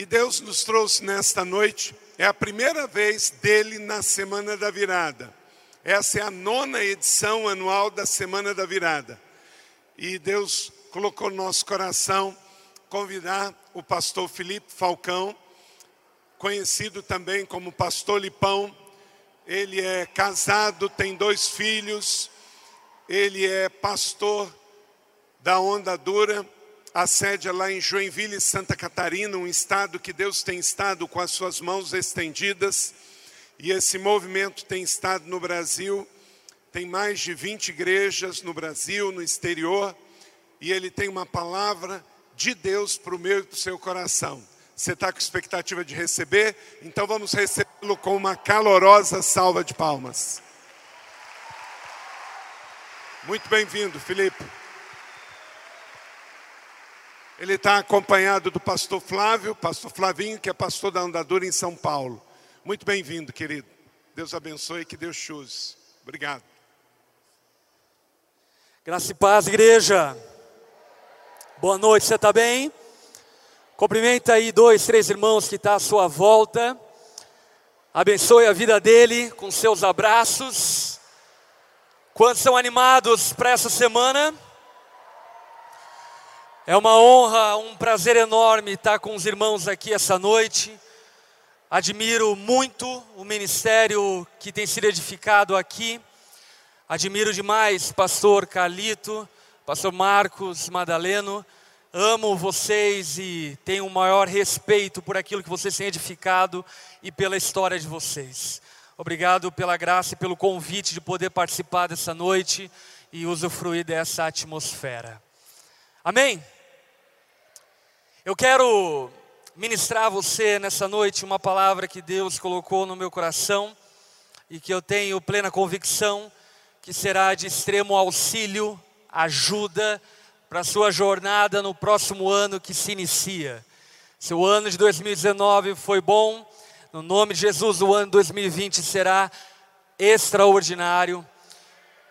E Deus nos trouxe nesta noite, é a primeira vez dele na Semana da Virada. Essa é a nona edição anual da Semana da Virada. E Deus colocou no nosso coração convidar o pastor Felipe Falcão, conhecido também como Pastor Lipão. Ele é casado, tem dois filhos, ele é pastor da Onda Dura, a sede é lá em Joinville, Santa Catarina, um estado que Deus tem estado com as suas mãos estendidas, e esse movimento tem estado no Brasil, tem mais de 20 igrejas no Brasil, no exterior, e ele tem uma palavra de Deus para o meu e para o seu coração. Você está com expectativa de receber? Então vamos recebê-lo com uma calorosa salva de palmas. Muito bem-vindo, Felipe. Ele está acompanhado do pastor Flávio, pastor Flavinho, que é pastor da Andadura em São Paulo. Muito bem-vindo, querido. Deus abençoe e que Deus choose. Obrigado. Graça e paz, igreja. Boa noite, você está bem? Cumprimenta aí dois, três irmãos que estão tá à sua volta. Abençoe a vida dele com seus abraços. Quantos são animados para essa semana? É uma honra, um prazer enorme estar com os irmãos aqui essa noite. Admiro muito o ministério que tem sido edificado aqui. Admiro demais pastor Carlito, pastor Marcos Madaleno amo vocês e tenho o maior respeito por aquilo que vocês têm edificado e pela história de vocês. Obrigado pela graça e pelo convite de poder participar dessa noite e usufruir dessa atmosfera. Amém? Eu quero ministrar a você nessa noite uma palavra que Deus colocou no meu coração e que eu tenho plena convicção que será de extremo auxílio, ajuda para a sua jornada no próximo ano que se inicia. Seu ano de 2019 foi bom, no nome de Jesus, o ano de 2020 será extraordinário.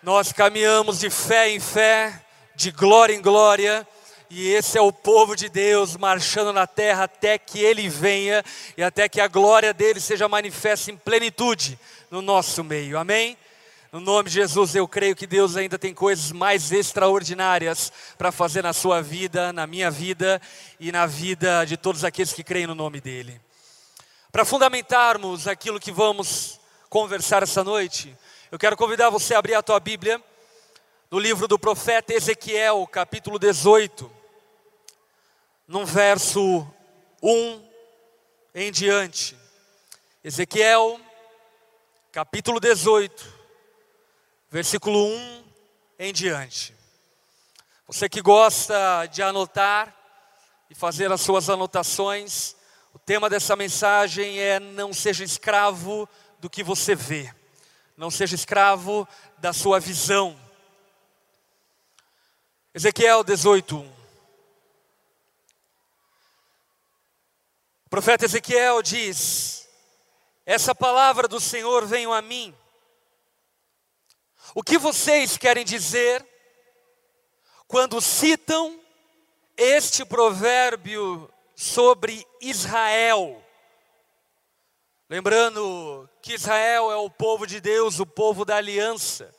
Nós caminhamos de fé em fé, de glória em glória, e esse é o povo de Deus marchando na terra até que ele venha e até que a glória dele seja manifesta em plenitude no nosso meio. Amém? No nome de Jesus, eu creio que Deus ainda tem coisas mais extraordinárias para fazer na sua vida, na minha vida e na vida de todos aqueles que creem no nome dEle. Para fundamentarmos aquilo que vamos conversar essa noite, eu quero convidar você a abrir a tua Bíblia no livro do profeta Ezequiel, capítulo 18, no verso 1 em diante. Ezequiel, capítulo 18 versículo 1 em diante. Você que gosta de anotar e fazer as suas anotações, o tema dessa mensagem é: não seja escravo do que você vê, não seja escravo da sua visão. Ezequiel 18, 1. O profeta Ezequiel diz: Essa palavra do Senhor veio a mim o que vocês querem dizer quando citam este provérbio sobre Israel? Lembrando que Israel é o povo de Deus, o povo da aliança.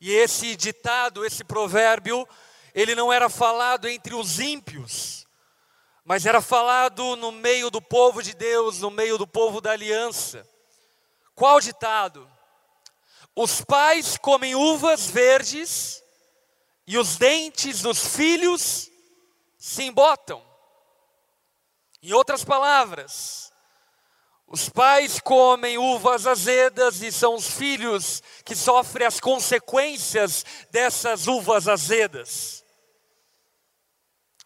E esse ditado, esse provérbio, ele não era falado entre os ímpios, mas era falado no meio do povo de Deus, no meio do povo da aliança. Qual ditado? Os pais comem uvas verdes e os dentes dos filhos se embotam. Em outras palavras, os pais comem uvas azedas e são os filhos que sofrem as consequências dessas uvas azedas.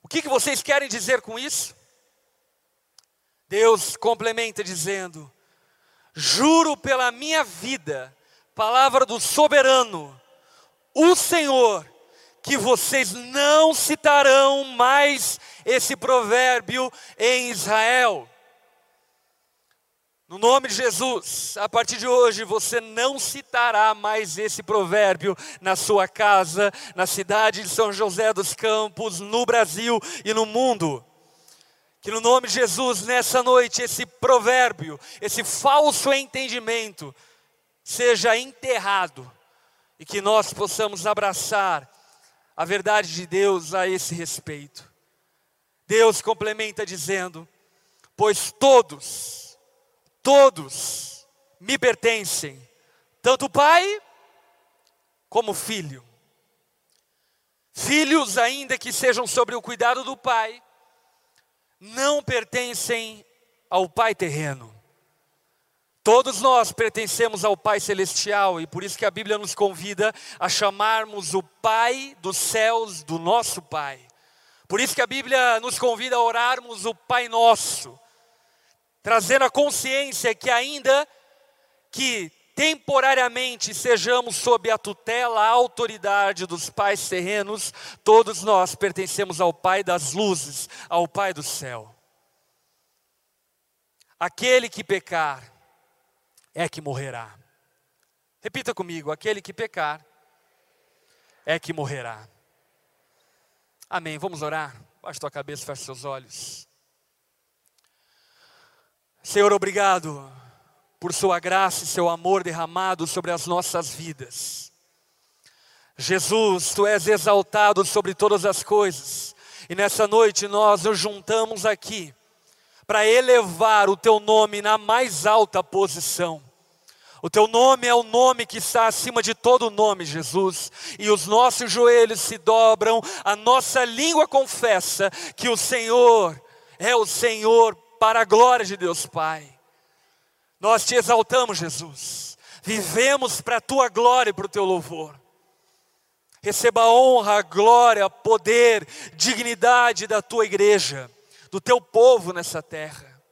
O que, que vocês querem dizer com isso? Deus complementa dizendo: Juro pela minha vida palavra do soberano, o Senhor, que vocês não citarão mais esse provérbio em Israel. No nome de Jesus, a partir de hoje você não citará mais esse provérbio na sua casa, na cidade de São José dos Campos, no Brasil e no mundo. Que no nome de Jesus, nessa noite, esse provérbio, esse falso entendimento, seja enterrado e que nós possamos abraçar a verdade de Deus a esse respeito. Deus complementa dizendo: Pois todos, todos me pertencem, tanto o Pai como o Filho. Filhos, ainda que sejam sobre o cuidado do Pai, não pertencem ao Pai terreno. Todos nós pertencemos ao Pai Celestial e por isso que a Bíblia nos convida a chamarmos o Pai dos céus do nosso Pai. Por isso que a Bíblia nos convida a orarmos o Pai Nosso, trazendo a consciência que ainda que temporariamente sejamos sob a tutela, a autoridade dos pais terrenos, todos nós pertencemos ao Pai das luzes, ao Pai do céu. Aquele que pecar é que morrerá. Repita comigo: aquele que pecar é que morrerá. Amém. Vamos orar? Baixe tua cabeça, feche seus olhos. Senhor, obrigado por Sua graça e Seu amor derramado sobre as nossas vidas. Jesus, Tu és exaltado sobre todas as coisas, e nessa noite nós nos juntamos aqui para elevar o Teu nome na mais alta posição. O Teu nome é o nome que está acima de todo nome, Jesus, e os nossos joelhos se dobram, a nossa língua confessa que o Senhor é o Senhor para a glória de Deus Pai. Nós te exaltamos, Jesus. Vivemos para a tua glória e para o teu louvor. Receba a honra, a glória, poder, dignidade da tua igreja, do teu povo nessa terra.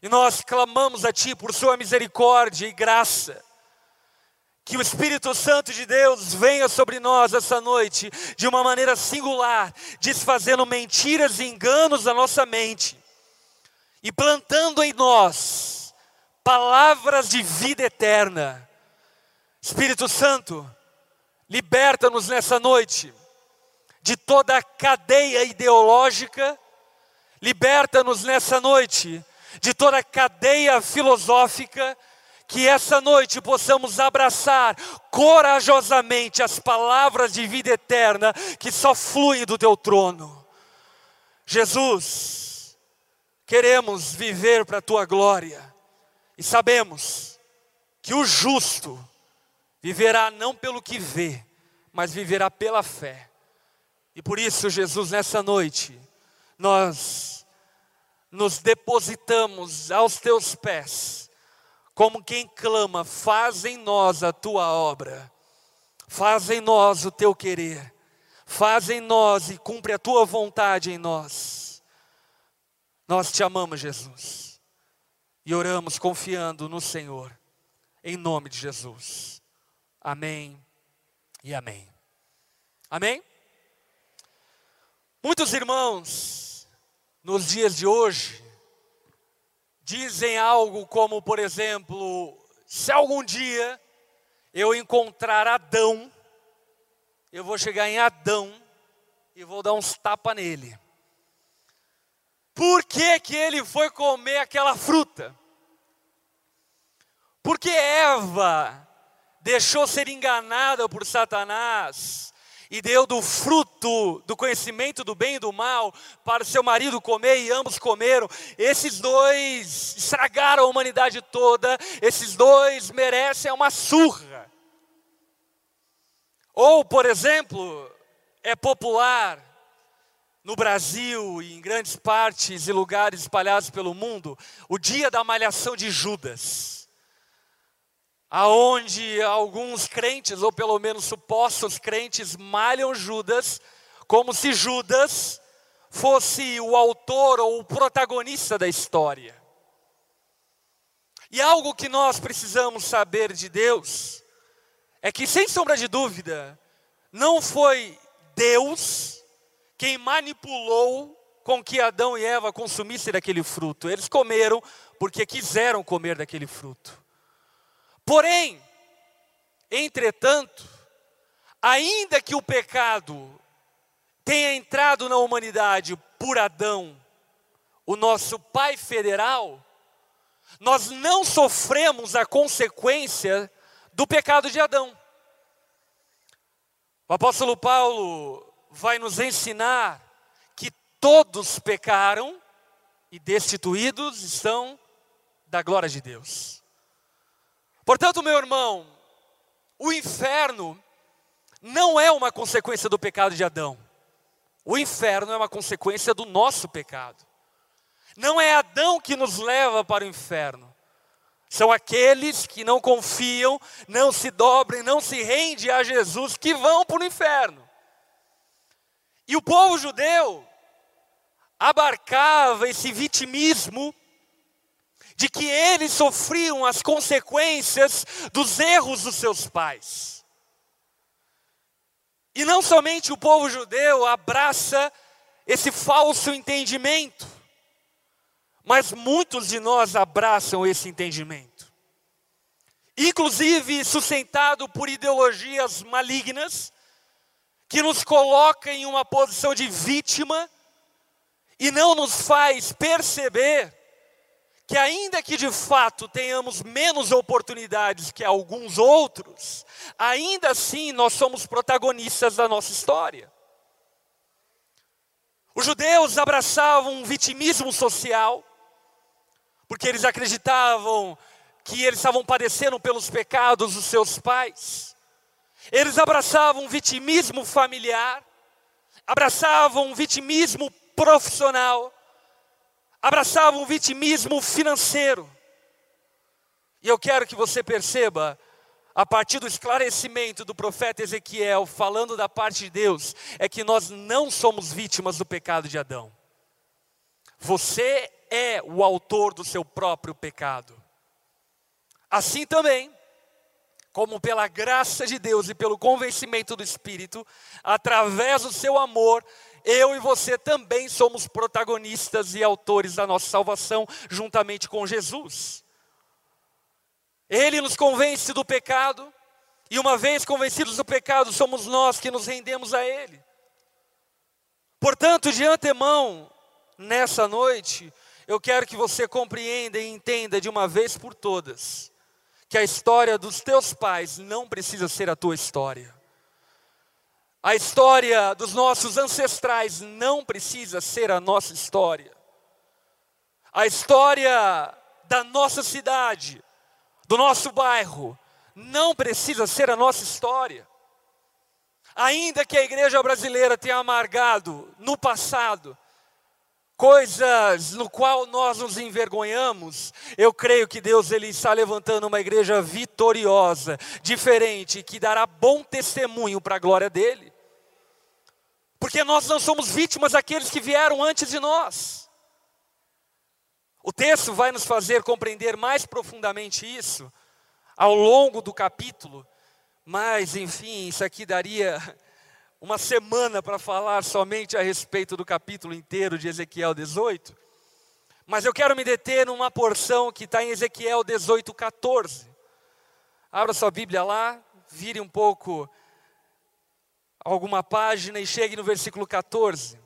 E nós clamamos a Ti por Sua misericórdia e graça. Que o Espírito Santo de Deus venha sobre nós essa noite de uma maneira singular, desfazendo mentiras e enganos da nossa mente e plantando em nós palavras de vida eterna. Espírito Santo, liberta-nos nessa noite de toda a cadeia ideológica, liberta-nos nessa noite de toda a cadeia filosófica, que essa noite possamos abraçar corajosamente as palavras de vida eterna que só fluem do teu trono. Jesus, queremos viver para a tua glória e sabemos que o justo viverá não pelo que vê, mas viverá pela fé. E por isso, Jesus, nessa noite, nós nos depositamos aos teus pés, como quem clama: faz em nós a tua obra, faz em nós o teu querer, faz em nós e cumpre a tua vontade em nós. Nós te amamos, Jesus e oramos confiando no Senhor, em nome de Jesus. Amém e amém. Amém? Muitos irmãos, nos dias de hoje, dizem algo como, por exemplo, se algum dia eu encontrar Adão, eu vou chegar em Adão e vou dar uns tapas nele. Por que, que ele foi comer aquela fruta? Porque Eva deixou ser enganada por Satanás e deu do fruto do conhecimento do bem e do mal para seu marido comer e ambos comeram. Esses dois estragaram a humanidade toda, esses dois merecem uma surra. Ou, por exemplo, é popular no Brasil e em grandes partes e lugares espalhados pelo mundo, o dia da malhação de Judas. Aonde alguns crentes, ou pelo menos supostos crentes, malham Judas, como se Judas fosse o autor ou o protagonista da história. E algo que nós precisamos saber de Deus é que, sem sombra de dúvida, não foi Deus quem manipulou com que Adão e Eva consumissem daquele fruto. Eles comeram porque quiseram comer daquele fruto. Porém, entretanto, ainda que o pecado tenha entrado na humanidade por Adão, o nosso Pai federal, nós não sofremos a consequência do pecado de Adão. O apóstolo Paulo vai nos ensinar que todos pecaram e destituídos estão da glória de Deus. Portanto, meu irmão, o inferno não é uma consequência do pecado de Adão. O inferno é uma consequência do nosso pecado. Não é Adão que nos leva para o inferno. São aqueles que não confiam, não se dobrem, não se rendem a Jesus que vão para o inferno. E o povo judeu abarcava esse vitimismo de que eles sofriam as consequências dos erros dos seus pais. E não somente o povo judeu abraça esse falso entendimento, mas muitos de nós abraçam esse entendimento. Inclusive sustentado por ideologias malignas, que nos coloca em uma posição de vítima e não nos faz perceber que, ainda que de fato tenhamos menos oportunidades que alguns outros, ainda assim nós somos protagonistas da nossa história. Os judeus abraçavam um vitimismo social, porque eles acreditavam que eles estavam padecendo pelos pecados dos seus pais. Eles abraçavam um vitimismo familiar, abraçavam um vitimismo profissional, abraçavam um vitimismo financeiro. E eu quero que você perceba, a partir do esclarecimento do profeta Ezequiel, falando da parte de Deus, é que nós não somos vítimas do pecado de Adão. Você é o autor do seu próprio pecado. Assim também, como pela graça de Deus e pelo convencimento do Espírito, através do seu amor, eu e você também somos protagonistas e autores da nossa salvação, juntamente com Jesus. Ele nos convence do pecado, e uma vez convencidos do pecado, somos nós que nos rendemos a Ele. Portanto, de antemão, nessa noite, eu quero que você compreenda e entenda de uma vez por todas que a história dos teus pais não precisa ser a tua história. A história dos nossos ancestrais não precisa ser a nossa história. A história da nossa cidade, do nosso bairro, não precisa ser a nossa história. Ainda que a igreja brasileira tenha amargado no passado coisas no qual nós nos envergonhamos, eu creio que Deus ele está levantando uma igreja vitoriosa, diferente, que dará bom testemunho para a glória dele. Porque nós não somos vítimas daqueles que vieram antes de nós. O texto vai nos fazer compreender mais profundamente isso ao longo do capítulo, mas enfim, isso aqui daria uma semana para falar somente a respeito do capítulo inteiro de Ezequiel 18, mas eu quero me deter numa porção que está em Ezequiel 18, 14. Abra sua Bíblia lá, vire um pouco alguma página e chegue no versículo 14.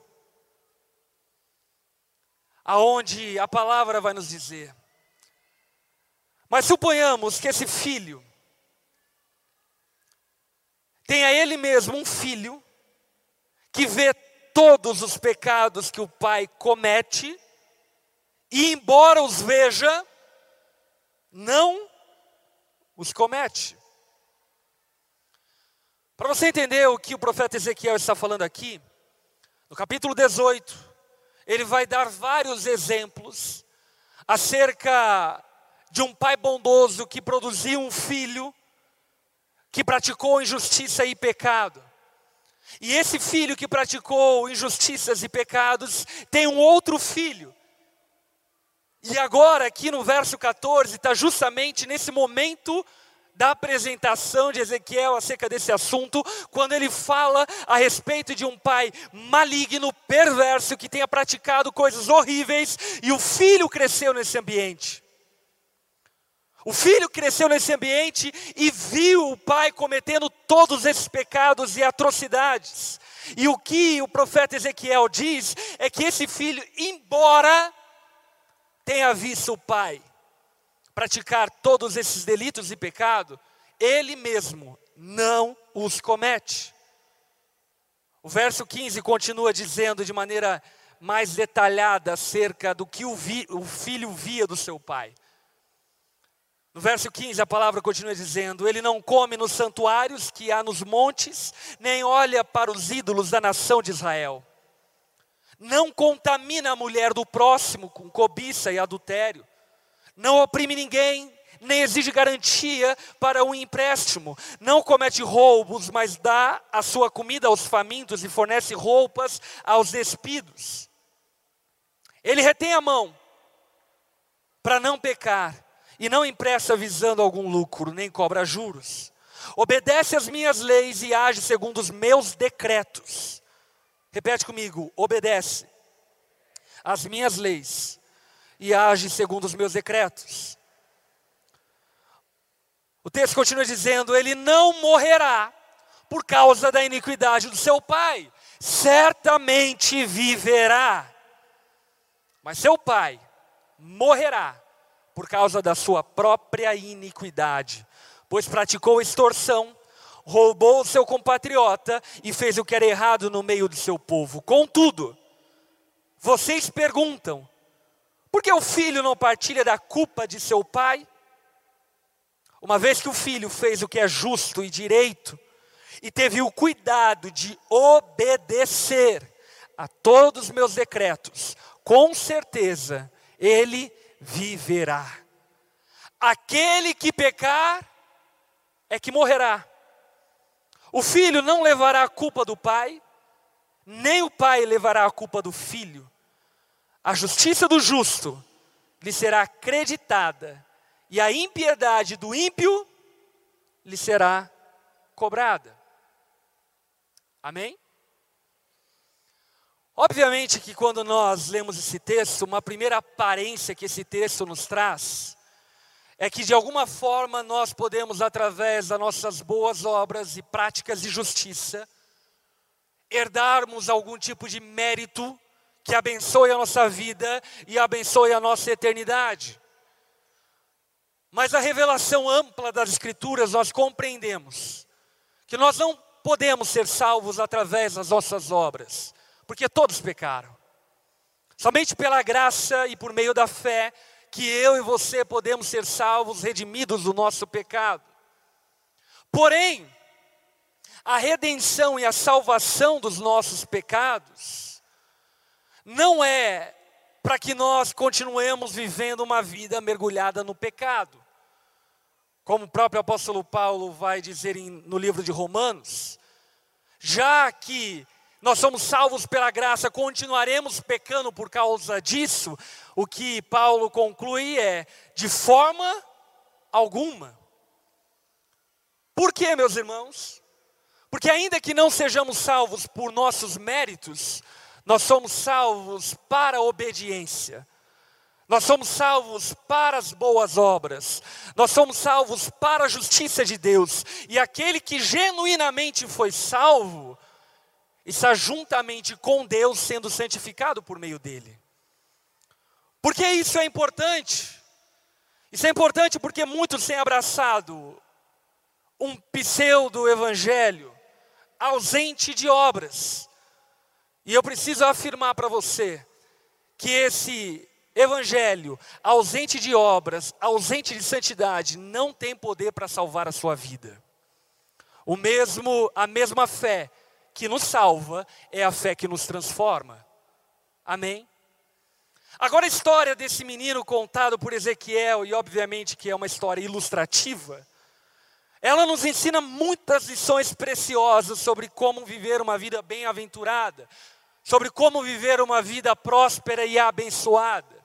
Aonde a palavra vai nos dizer: Mas suponhamos que esse filho tenha ele mesmo um filho que vê todos os pecados que o pai comete, e embora os veja, não os comete. Para você entender o que o profeta Ezequiel está falando aqui, no capítulo 18, ele vai dar vários exemplos acerca de um pai bondoso que produziu um filho que praticou injustiça e pecado. E esse filho que praticou injustiças e pecados tem um outro filho. E agora, aqui no verso 14, está justamente nesse momento da apresentação de Ezequiel acerca desse assunto, quando ele fala a respeito de um pai maligno, perverso, que tenha praticado coisas horríveis, e o filho cresceu nesse ambiente. O filho cresceu nesse ambiente e viu o pai cometendo todos esses pecados e atrocidades. E o que o profeta Ezequiel diz é que esse filho, embora tenha visto o pai praticar todos esses delitos e pecado, ele mesmo não os comete. O verso 15 continua dizendo de maneira mais detalhada acerca do que o, vi, o filho via do seu pai. No verso 15, a palavra continua dizendo: Ele não come nos santuários que há nos montes, nem olha para os ídolos da nação de Israel. Não contamina a mulher do próximo com cobiça e adultério. Não oprime ninguém, nem exige garantia para um empréstimo. Não comete roubos, mas dá a sua comida aos famintos e fornece roupas aos despidos. Ele retém a mão para não pecar e não empresta visando algum lucro, nem cobra juros. Obedece às minhas leis e age segundo os meus decretos. Repete comigo: obedece às minhas leis e age segundo os meus decretos. O texto continua dizendo: ele não morrerá por causa da iniquidade do seu pai, certamente viverá. Mas seu pai morrerá por causa da sua própria iniquidade, pois praticou extorsão, roubou o seu compatriota e fez o que era errado no meio do seu povo. Contudo, vocês perguntam: por que o filho não partilha da culpa de seu pai? Uma vez que o filho fez o que é justo e direito, e teve o cuidado de obedecer a todos os meus decretos, com certeza ele viverá. Aquele que pecar é que morrerá. O filho não levará a culpa do pai, nem o pai levará a culpa do filho. A justiça do justo lhe será acreditada, e a impiedade do ímpio lhe será cobrada. Amém? Obviamente que quando nós lemos esse texto, uma primeira aparência que esse texto nos traz é que de alguma forma nós podemos, através das nossas boas obras e práticas de justiça, herdarmos algum tipo de mérito que abençoe a nossa vida e abençoe a nossa eternidade. Mas a revelação ampla das Escrituras nós compreendemos que nós não podemos ser salvos através das nossas obras porque todos pecaram. Somente pela graça e por meio da fé que eu e você podemos ser salvos, redimidos do nosso pecado. Porém, a redenção e a salvação dos nossos pecados não é para que nós continuemos vivendo uma vida mergulhada no pecado. Como o próprio apóstolo Paulo vai dizer no livro de Romanos, já que nós somos salvos pela graça, continuaremos pecando por causa disso? O que Paulo conclui é: de forma alguma. Por quê, meus irmãos? Porque, ainda que não sejamos salvos por nossos méritos, nós somos salvos para a obediência. Nós somos salvos para as boas obras, nós somos salvos para a justiça de Deus, e aquele que genuinamente foi salvo, está juntamente com Deus sendo santificado por meio dele. Por que isso é importante? Isso é importante porque muitos têm abraçado um pseudo-evangelho ausente de obras. E eu preciso afirmar para você que esse evangelho ausente de obras, ausente de santidade, não tem poder para salvar a sua vida. O mesmo, a mesma fé que nos salva é a fé que nos transforma. Amém? Agora a história desse menino contado por Ezequiel, e obviamente que é uma história ilustrativa, ela nos ensina muitas lições preciosas sobre como viver uma vida bem-aventurada, sobre como viver uma vida próspera e abençoada.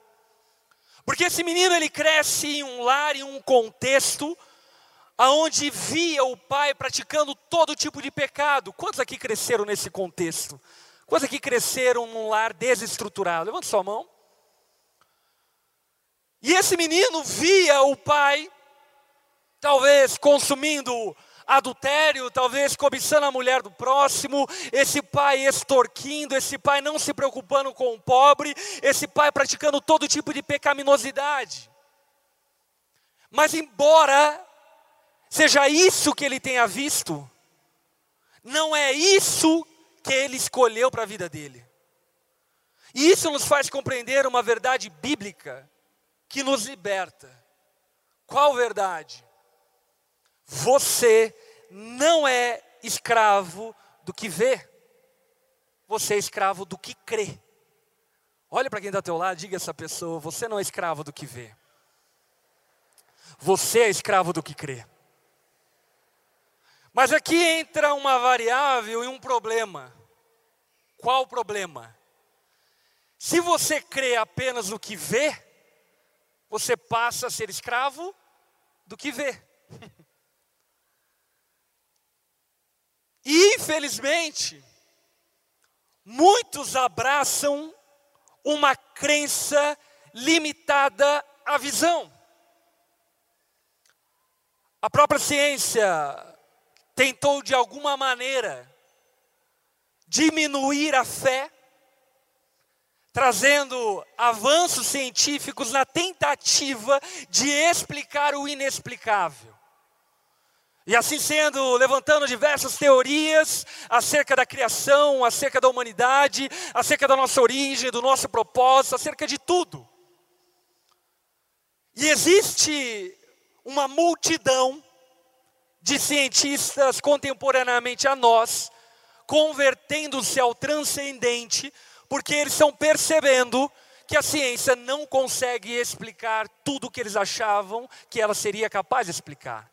Porque esse menino ele cresce em um lar, em um contexto aonde via o pai praticando todo tipo de pecado. Quantos aqui cresceram nesse contexto? Quantos aqui cresceram num lar desestruturado? Levanta sua mão. E esse menino via o pai, talvez consumindo adultério, talvez cobiçando a mulher do próximo, esse pai extorquindo, esse pai não se preocupando com o pobre, esse pai praticando todo tipo de pecaminosidade. Mas, embora seja isso que ele tenha visto, não é isso que ele escolheu para a vida dele. E isso nos faz compreender uma verdade bíblica que nos liberta. Qual verdade? Você não é escravo do que vê, você é escravo do que crê. Olha para quem está ao teu lado, diga a essa pessoa: você não é escravo do que vê, você é escravo do que crê. Mas aqui entra uma variável e um problema. Qual o problema? Se você crê apenas no que vê, você passa a ser escravo do que vê. E infelizmente, muitos abraçam uma crença limitada à visão. A própria ciência tentou de alguma maneira diminuir a fé, trazendo avanços científicos na tentativa de explicar o inexplicável. E assim sendo, levantando diversas teorias acerca da criação, acerca da humanidade, acerca da nossa origem, do nosso propósito, acerca de tudo. E existe uma multidão de cientistas contemporaneamente a nós, convertendo-se ao transcendente, porque eles estão percebendo que a ciência não consegue explicar tudo o que eles achavam que ela seria capaz de explicar.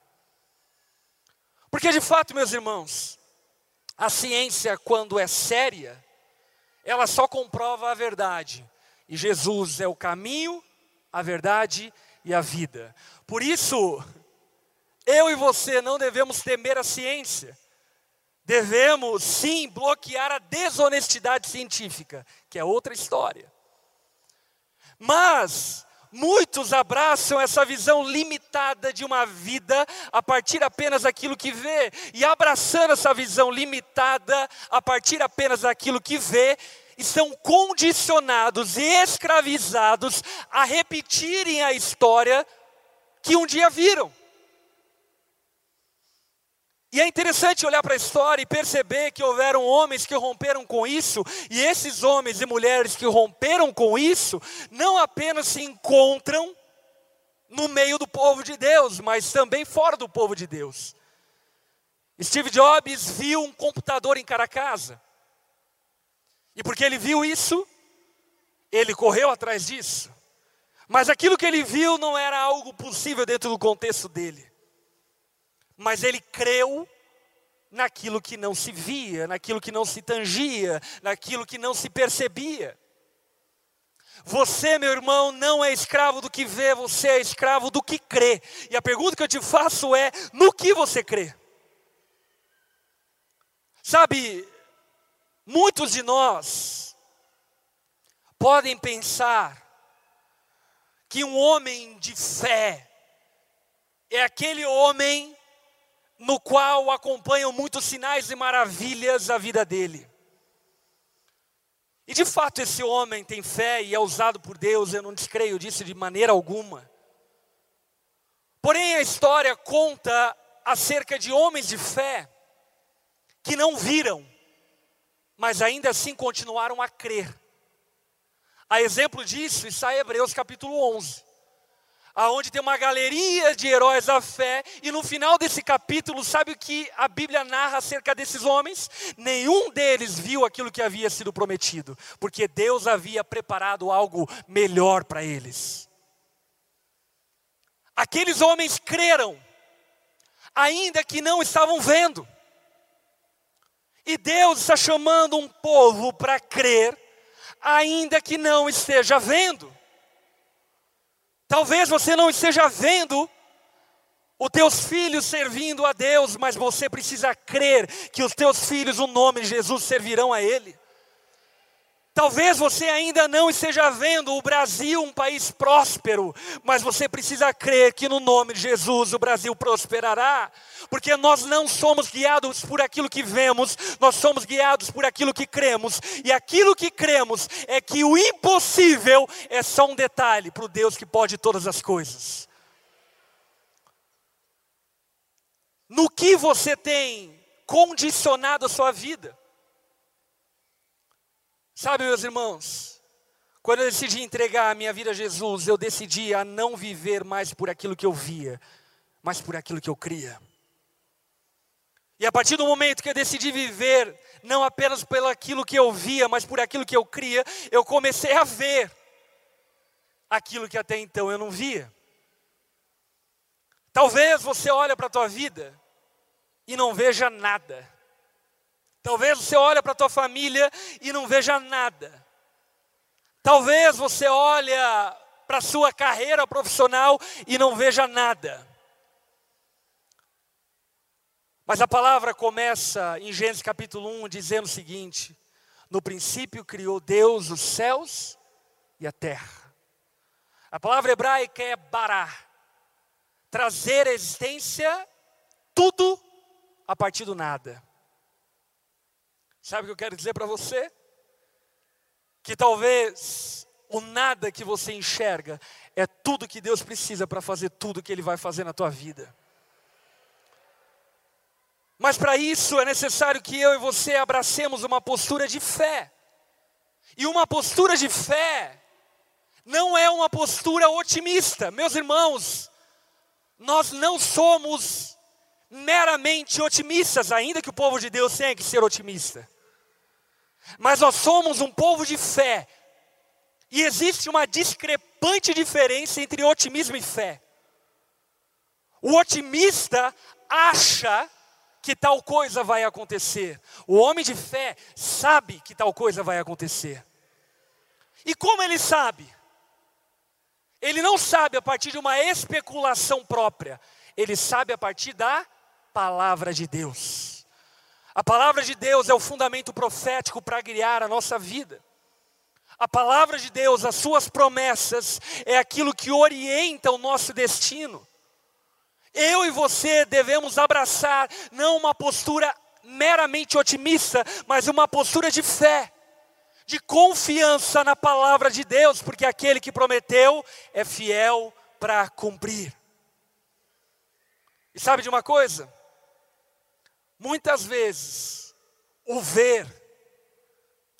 Porque de fato, meus irmãos, a ciência, quando é séria, ela só comprova a verdade. E Jesus é o caminho, a verdade e a vida. Por isso, eu e você não devemos temer a ciência. Devemos sim bloquear a desonestidade científica, que é outra história. Mas Muitos abraçam essa visão limitada de uma vida a partir apenas daquilo que vê, e abraçando essa visão limitada a partir apenas daquilo que vê, estão condicionados e escravizados a repetirem a história que um dia viram. E é interessante olhar para a história e perceber que houveram homens que romperam com isso, e esses homens e mulheres que romperam com isso, não apenas se encontram no meio do povo de Deus, mas também fora do povo de Deus. Steve Jobs viu um computador em cada casa, e porque ele viu isso, ele correu atrás disso, mas aquilo que ele viu não era algo possível dentro do contexto dele mas ele creu naquilo que não se via, naquilo que não se tangia, naquilo que não se percebia. Você, meu irmão, não é escravo do que vê, você é escravo do que crê. E a pergunta que eu te faço é: no que você crê? Sabe, muitos de nós podem pensar que um homem de fé é aquele homem no qual acompanham muitos sinais e maravilhas a vida dele. E de fato esse homem tem fé e é usado por Deus, eu não descreio disso de maneira alguma. Porém a história conta acerca de homens de fé que não viram, mas ainda assim continuaram a crer. A exemplo disso está Hebreus capítulo 11 aonde tem uma galeria de heróis da fé, e no final desse capítulo, sabe o que a Bíblia narra acerca desses homens? Nenhum deles viu aquilo que havia sido prometido, porque Deus havia preparado algo melhor para eles. Aqueles homens creram, ainda que não estavam vendo. E Deus está chamando um povo para crer, ainda que não esteja vendo. Talvez você não esteja vendo os teus filhos servindo a Deus, mas você precisa crer que os teus filhos, o nome de Jesus, servirão a Ele. Talvez você ainda não esteja vendo o Brasil um país próspero, mas você precisa crer que no nome de Jesus o Brasil prosperará, porque nós não somos guiados por aquilo que vemos, nós somos guiados por aquilo que cremos, e aquilo que cremos é que o impossível é só um detalhe para o Deus que pode todas as coisas. No que você tem condicionado a sua vida? Sabe, meus irmãos, quando eu decidi entregar a minha vida a Jesus, eu decidi a não viver mais por aquilo que eu via, mas por aquilo que eu cria. E a partir do momento que eu decidi viver não apenas pelo aquilo que eu via, mas por aquilo que eu cria, eu comecei a ver aquilo que até então eu não via. Talvez você olhe para a tua vida e não veja nada. Talvez você olhe para a tua família e não veja nada. Talvez você olhe para a sua carreira profissional e não veja nada. Mas a palavra começa em Gênesis capítulo 1 dizendo o seguinte: No princípio criou Deus os céus e a terra. A palavra hebraica é bará, trazer à existência tudo a partir do nada. Sabe o que eu quero dizer para você? Que talvez o nada que você enxerga é tudo que Deus precisa para fazer tudo que Ele vai fazer na tua vida. Mas para isso é necessário que eu e você abracemos uma postura de fé. E uma postura de fé não é uma postura otimista. Meus irmãos, nós não somos meramente otimistas, ainda que o povo de Deus tenha que ser otimista. Mas nós somos um povo de fé. E existe uma discrepante diferença entre otimismo e fé. O otimista acha que tal coisa vai acontecer. O homem de fé sabe que tal coisa vai acontecer. E como ele sabe? Ele não sabe a partir de uma especulação própria, ele sabe a partir da palavra de Deus. A palavra de Deus é o fundamento profético para guiar a nossa vida. A palavra de Deus, as suas promessas, é aquilo que orienta o nosso destino. Eu e você devemos abraçar não uma postura meramente otimista, mas uma postura de fé, de confiança na palavra de Deus, porque aquele que prometeu é fiel para cumprir. E sabe de uma coisa? Muitas vezes, o ver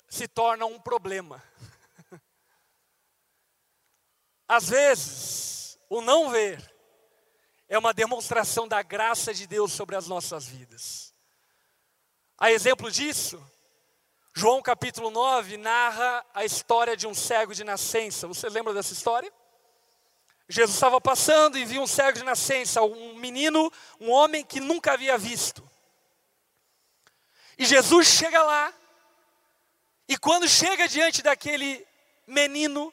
se torna um problema. Às vezes, o não ver é uma demonstração da graça de Deus sobre as nossas vidas. A exemplo disso, João capítulo 9 narra a história de um cego de nascença. Você lembra dessa história? Jesus estava passando e viu um cego de nascença, um menino, um homem que nunca havia visto. E Jesus chega lá, e quando chega diante daquele menino,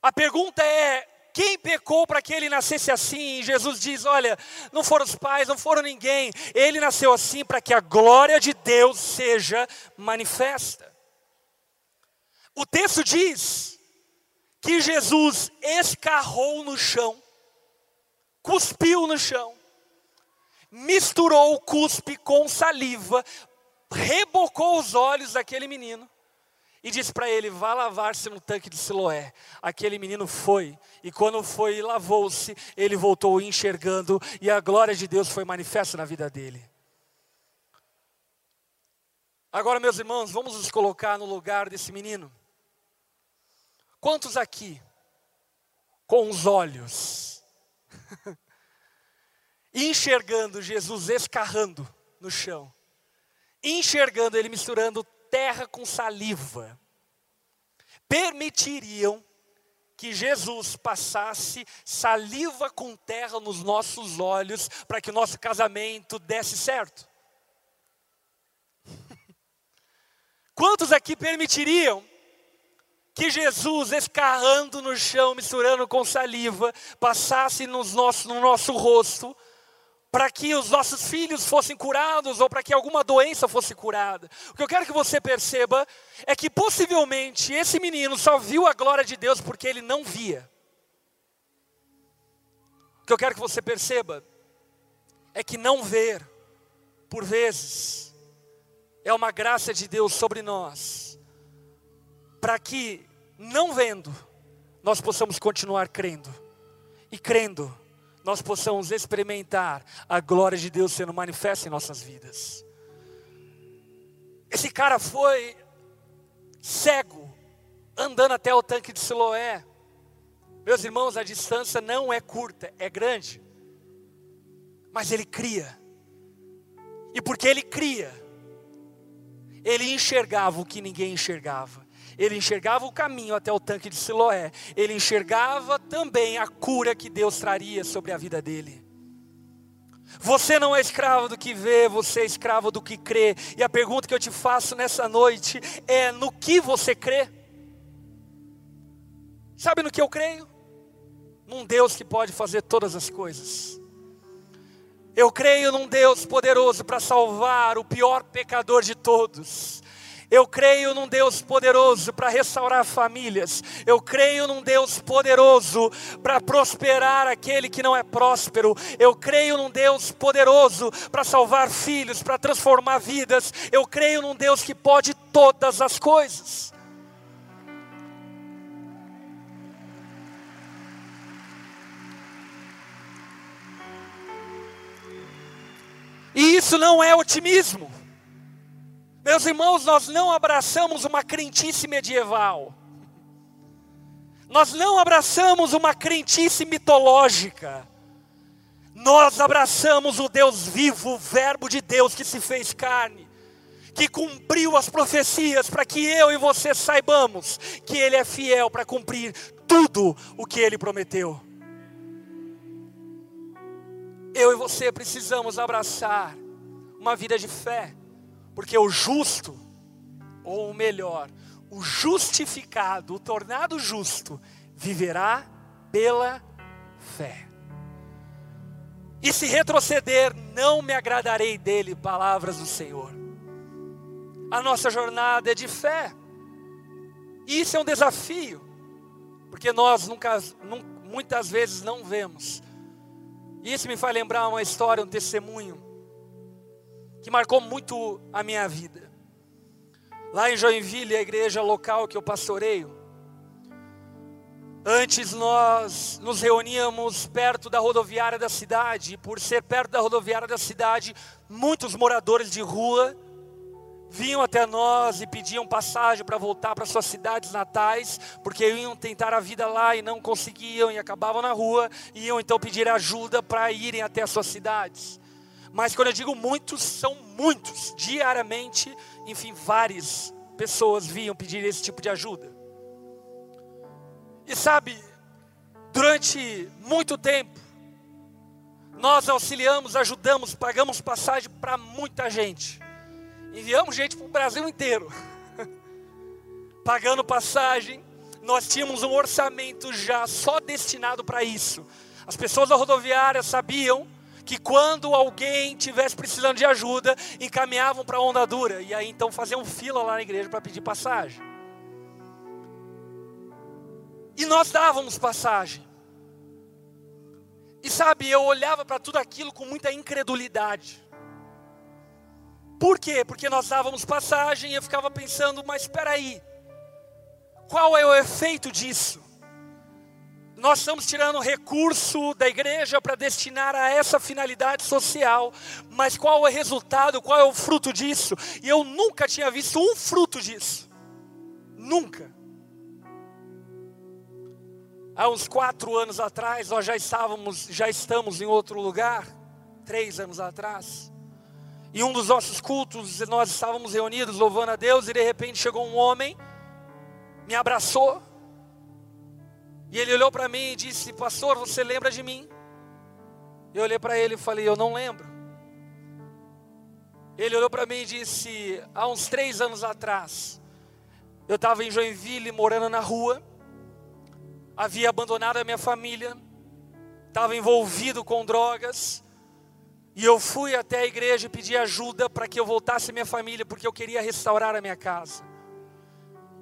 a pergunta é: quem pecou para que ele nascesse assim? E Jesus diz: Olha, não foram os pais, não foram ninguém, ele nasceu assim para que a glória de Deus seja manifesta. O texto diz que Jesus escarrou no chão, cuspiu no chão, misturou o cuspe com saliva, rebocou os olhos daquele menino e disse para ele: Vá lavar-se no tanque de Siloé. Aquele menino foi, e quando foi e lavou-se, ele voltou enxergando, e a glória de Deus foi manifesta na vida dele. Agora, meus irmãos, vamos nos colocar no lugar desse menino. Quantos aqui, com os olhos, enxergando Jesus escarrando no chão, enxergando ele misturando terra com saliva, permitiriam que Jesus passasse saliva com terra nos nossos olhos para que o nosso casamento desse certo? Quantos aqui permitiriam que Jesus, escarrando no chão, misturando com saliva, passasse nos nossos, no nosso rosto para que os nossos filhos fossem curados ou para que alguma doença fosse curada. O que eu quero que você perceba é que possivelmente esse menino só viu a glória de Deus porque ele não via. O que eu quero que você perceba é que não ver, por vezes, é uma graça de Deus sobre nós, para que, não vendo, nós possamos continuar crendo, e crendo, nós possamos experimentar a glória de Deus sendo manifesta em nossas vidas. Esse cara foi cego, andando até o tanque de Siloé. Meus irmãos, a distância não é curta, é grande. Mas ele cria. E porque ele cria, ele enxergava o que ninguém enxergava. Ele enxergava o caminho até o tanque de Siloé. Ele enxergava também a cura que Deus traria sobre a vida dele. Você não é escravo do que vê, você é escravo do que crê. E a pergunta que eu te faço nessa noite é: no que você crê? Sabe no que eu creio? Num Deus que pode fazer todas as coisas. Eu creio num Deus poderoso para salvar o pior pecador de todos. Eu creio num Deus poderoso para restaurar famílias. Eu creio num Deus poderoso para prosperar aquele que não é próspero. Eu creio num Deus poderoso para salvar filhos, para transformar vidas. Eu creio num Deus que pode todas as coisas. E isso não é otimismo. Meus irmãos, nós não abraçamos uma crentice medieval. Nós não abraçamos uma crentice mitológica. Nós abraçamos o Deus vivo, o Verbo de Deus que se fez carne, que cumpriu as profecias para que eu e você saibamos que Ele é fiel para cumprir tudo o que Ele prometeu. Eu e você precisamos abraçar uma vida de fé, porque o justo, ou melhor, o justificado, o tornado justo, viverá pela fé. E se retroceder, não me agradarei dele, palavras do Senhor. A nossa jornada é de fé. E isso é um desafio, porque nós nunca, muitas vezes não vemos isso me faz lembrar uma história, um testemunho, que marcou muito a minha vida. Lá em Joinville, a igreja local que eu pastoreio, antes nós nos reuníamos perto da rodoviária da cidade, e por ser perto da rodoviária da cidade, muitos moradores de rua vinham até nós e pediam passagem para voltar para suas cidades natais, porque iam tentar a vida lá e não conseguiam e acabavam na rua, e iam então pedir ajuda para irem até as suas cidades. Mas quando eu digo muitos, são muitos, diariamente, enfim, várias pessoas vinham pedir esse tipo de ajuda. E sabe, durante muito tempo, nós auxiliamos, ajudamos, pagamos passagem para muita gente. Enviamos gente para o Brasil inteiro, pagando passagem. Nós tínhamos um orçamento já só destinado para isso. As pessoas da rodoviária sabiam que quando alguém tivesse precisando de ajuda, encaminhavam para a onda dura. E aí então faziam fila lá na igreja para pedir passagem. E nós dávamos passagem. E sabe, eu olhava para tudo aquilo com muita incredulidade. Por quê? Porque nós dávamos passagem e eu ficava pensando, mas espera aí, qual é o efeito disso? Nós estamos tirando recurso da igreja para destinar a essa finalidade social, mas qual é o resultado, qual é o fruto disso? E eu nunca tinha visto um fruto disso, nunca. Há uns quatro anos atrás, nós já estávamos, já estamos em outro lugar, três anos atrás. Em um dos nossos cultos, nós estávamos reunidos louvando a Deus e de repente chegou um homem, me abraçou, e ele olhou para mim e disse: Pastor, você lembra de mim? Eu olhei para ele e falei: Eu não lembro. Ele olhou para mim e disse: Há uns três anos atrás, eu estava em Joinville morando na rua, havia abandonado a minha família, estava envolvido com drogas, E eu fui até a igreja e pedi ajuda para que eu voltasse à minha família, porque eu queria restaurar a minha casa.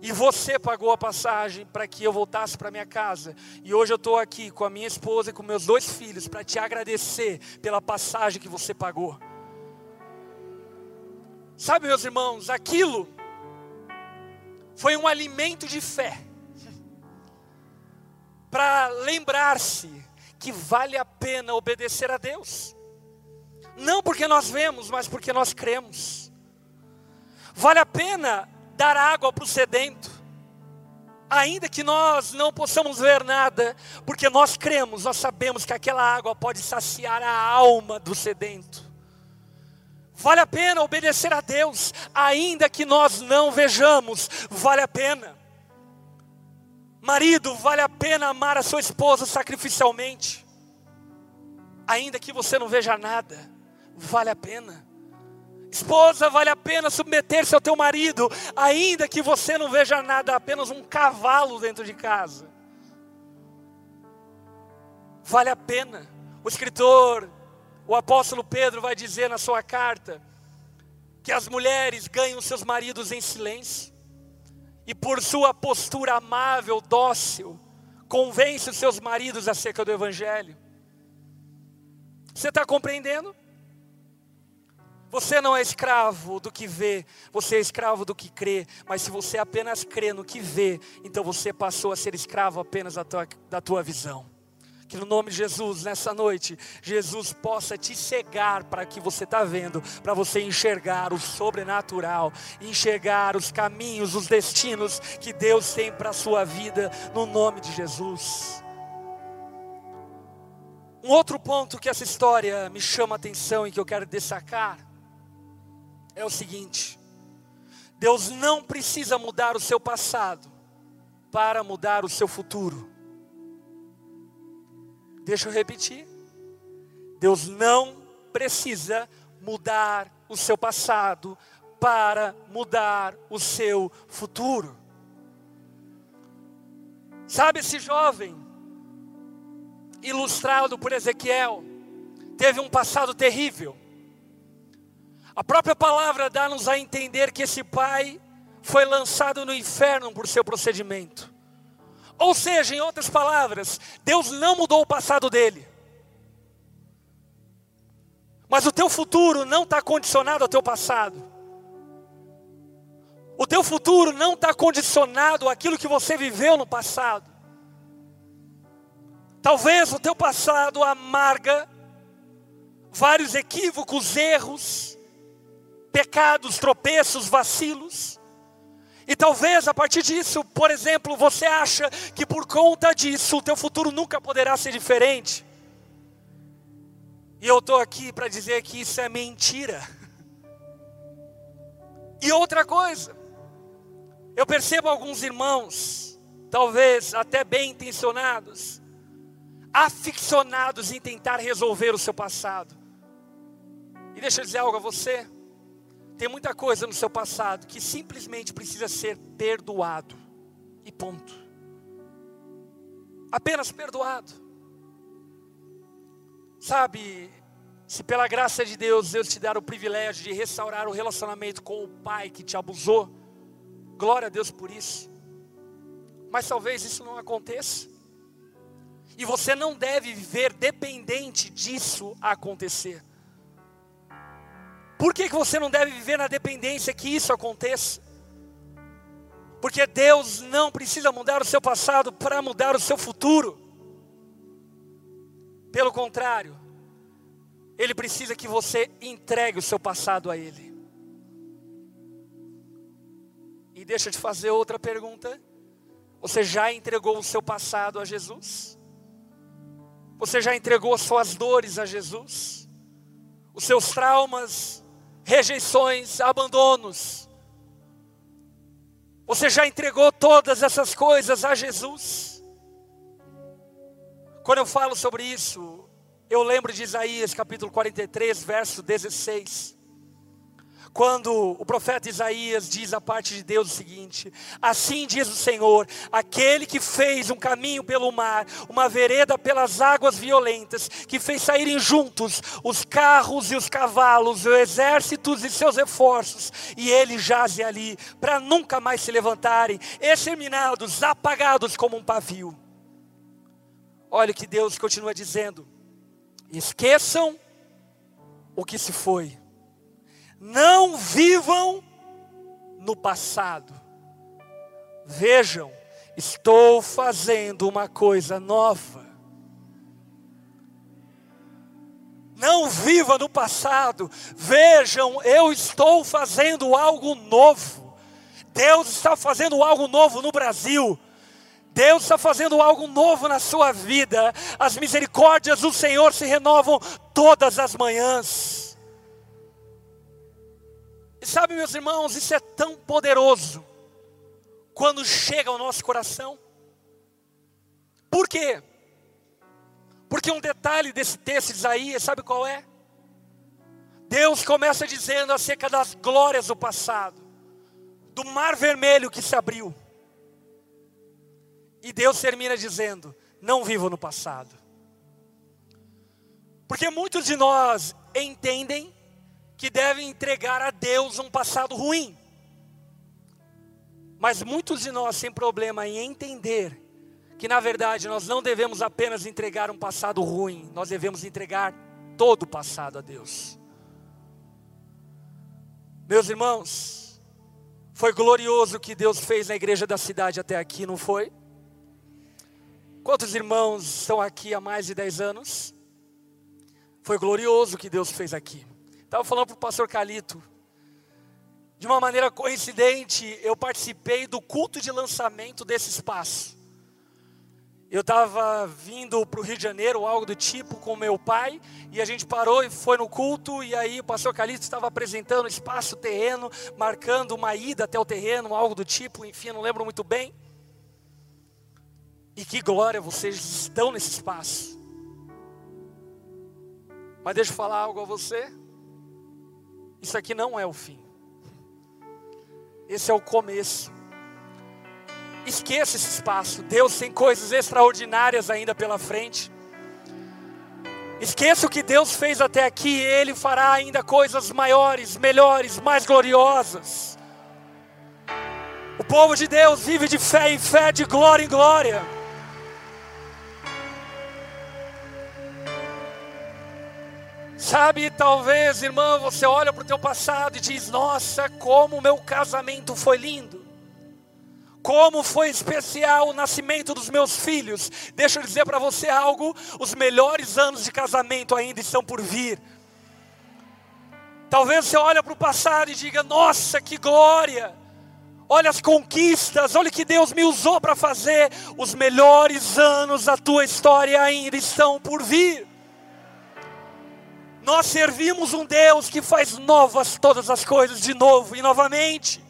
E você pagou a passagem para que eu voltasse para minha casa. E hoje eu estou aqui com a minha esposa e com meus dois filhos para te agradecer pela passagem que você pagou. Sabe, meus irmãos, aquilo foi um alimento de fé para lembrar-se que vale a pena obedecer a Deus. Não porque nós vemos, mas porque nós cremos. Vale a pena dar água para o sedento, ainda que nós não possamos ver nada, porque nós cremos, nós sabemos que aquela água pode saciar a alma do sedento. Vale a pena obedecer a Deus, ainda que nós não vejamos, vale a pena. Marido, vale a pena amar a sua esposa sacrificialmente, ainda que você não veja nada, vale a pena. Esposa, vale a pena submeter-se ao teu marido, ainda que você não veja nada, apenas um cavalo dentro de casa. Vale a pena. O escritor, o apóstolo Pedro, vai dizer na sua carta que as mulheres ganham seus maridos em silêncio, e por sua postura amável, dócil, convence os seus maridos acerca do Evangelho. Você está compreendendo? Você não é escravo do que vê, você é escravo do que crê. Mas se você apenas crê no que vê, então você passou a ser escravo apenas da tua, da tua visão. Que no nome de Jesus, nessa noite, Jesus possa te cegar para que você está vendo, para você enxergar o sobrenatural, enxergar os caminhos, os destinos que Deus tem para a sua vida, no nome de Jesus. Um outro ponto que essa história me chama a atenção e que eu quero destacar é o seguinte: Deus não precisa mudar o seu passado para mudar o seu futuro. Deixa eu repetir. Deus não precisa mudar o seu passado para mudar o seu futuro. Sabe esse jovem, ilustrado por Ezequiel, teve um passado terrível. A própria palavra dá-nos a entender que esse pai foi lançado no inferno por seu procedimento. Ou seja, em outras palavras, Deus não mudou o passado dele. Mas o teu futuro não está condicionado ao teu passado. O teu futuro não está condicionado àquilo que você viveu no passado. Talvez o teu passado amarga vários equívocos, erros, pecados, tropeços, vacilos. E talvez a partir disso, por exemplo, você acha que por conta disso o teu futuro nunca poderá ser diferente. E eu estou aqui para dizer que isso é mentira. E outra coisa, eu percebo alguns irmãos, talvez até bem intencionados, aficionados em tentar resolver o seu passado. E deixa eu dizer algo a você. Tem muita coisa no seu passado que simplesmente precisa ser perdoado. E ponto. Apenas perdoado. Sabe, se pela graça de Deus Deus te dar o privilégio de restaurar o relacionamento com o pai que te abusou, glória a Deus por isso. Mas talvez isso não aconteça. E você não deve viver dependente disso acontecer. Por que, que você não deve viver na dependência que isso aconteça? Porque Deus não precisa mudar o seu passado para mudar o seu futuro. Pelo contrário, Ele precisa que você entregue o seu passado a Ele. E deixa eu te fazer outra pergunta. Você já entregou o seu passado a Jesus? Você já entregou as suas dores a Jesus? Os seus traumas, rejeições, abandonos. Você já entregou todas essas coisas a Jesus? Quando eu falo sobre isso, eu lembro de Isaías capítulo 43, verso 16. Quando o profeta Isaías diz a parte de Deus o seguinte: Assim diz o Senhor, aquele que fez um caminho pelo mar, uma vereda pelas águas violentas, que fez saírem juntos os carros e os cavalos, os exércitos e seus reforços, e ele jaze ali, para nunca mais se levantarem, exterminados, apagados como um pavio. Olha o que Deus continua dizendo: esqueçam o que se foi não vivam no passado. Vejam, estou fazendo uma coisa nova. Não viva no passado. Vejam, eu estou fazendo algo novo. Deus está fazendo algo novo no Brasil. Deus está fazendo algo novo na sua vida. As misericórdias do Senhor se renovam todas as manhãs. E sabe, meus irmãos, isso é tão poderoso quando chega ao nosso coração. Por quê? Porque um detalhe desse texto de Isaías, sabe qual é? Deus começa dizendo acerca das glórias do passado, do mar vermelho que se abriu. E Deus termina dizendo: não vivo no passado. Porque muitos de nós entendem que devem entregar a Deus um passado ruim. Mas muitos de nós têm problema em entender que na verdade nós não devemos apenas entregar um passado ruim, nós devemos entregar todo o passado a Deus. Meus irmãos, foi glorioso o que Deus fez na igreja da cidade até aqui, não foi? Quantos irmãos estão aqui há mais de 10 anos? Foi glorioso o que Deus fez aqui. Estava falando para o pastor Calito. De uma maneira coincidente, eu participei do culto de lançamento desse espaço. Eu estava vindo para o Rio de Janeiro, algo do tipo, com meu pai, e a gente parou e foi no culto, e aí o pastor Calito estava apresentando o espaço, o terreno, marcando uma ida até o terreno, algo do tipo, enfim, não lembro muito bem. E que glória vocês estão nesse espaço. Mas deixa eu falar algo a você. Isso aqui não é o fim. Esse é o começo. Esqueça esse espaço. Deus tem coisas extraordinárias ainda pela frente. Esqueça o que Deus fez até aqui, Ele fará ainda coisas maiores, melhores, mais gloriosas. O povo de Deus vive de fé em fé, de glória em glória. Sabe, talvez, irmã, você olha para o teu passado e diz: Nossa, como o meu casamento foi lindo. Como foi especial o nascimento dos meus filhos. Deixa eu dizer para você algo: os melhores anos de casamento ainda estão por vir. Talvez você olhe para o passado e diga: Nossa, que glória! Olha as conquistas, olha que Deus me usou para fazer. Os melhores anos da tua história ainda estão por vir. Nós servimos um Deus que faz novas todas as coisas de novo e novamente.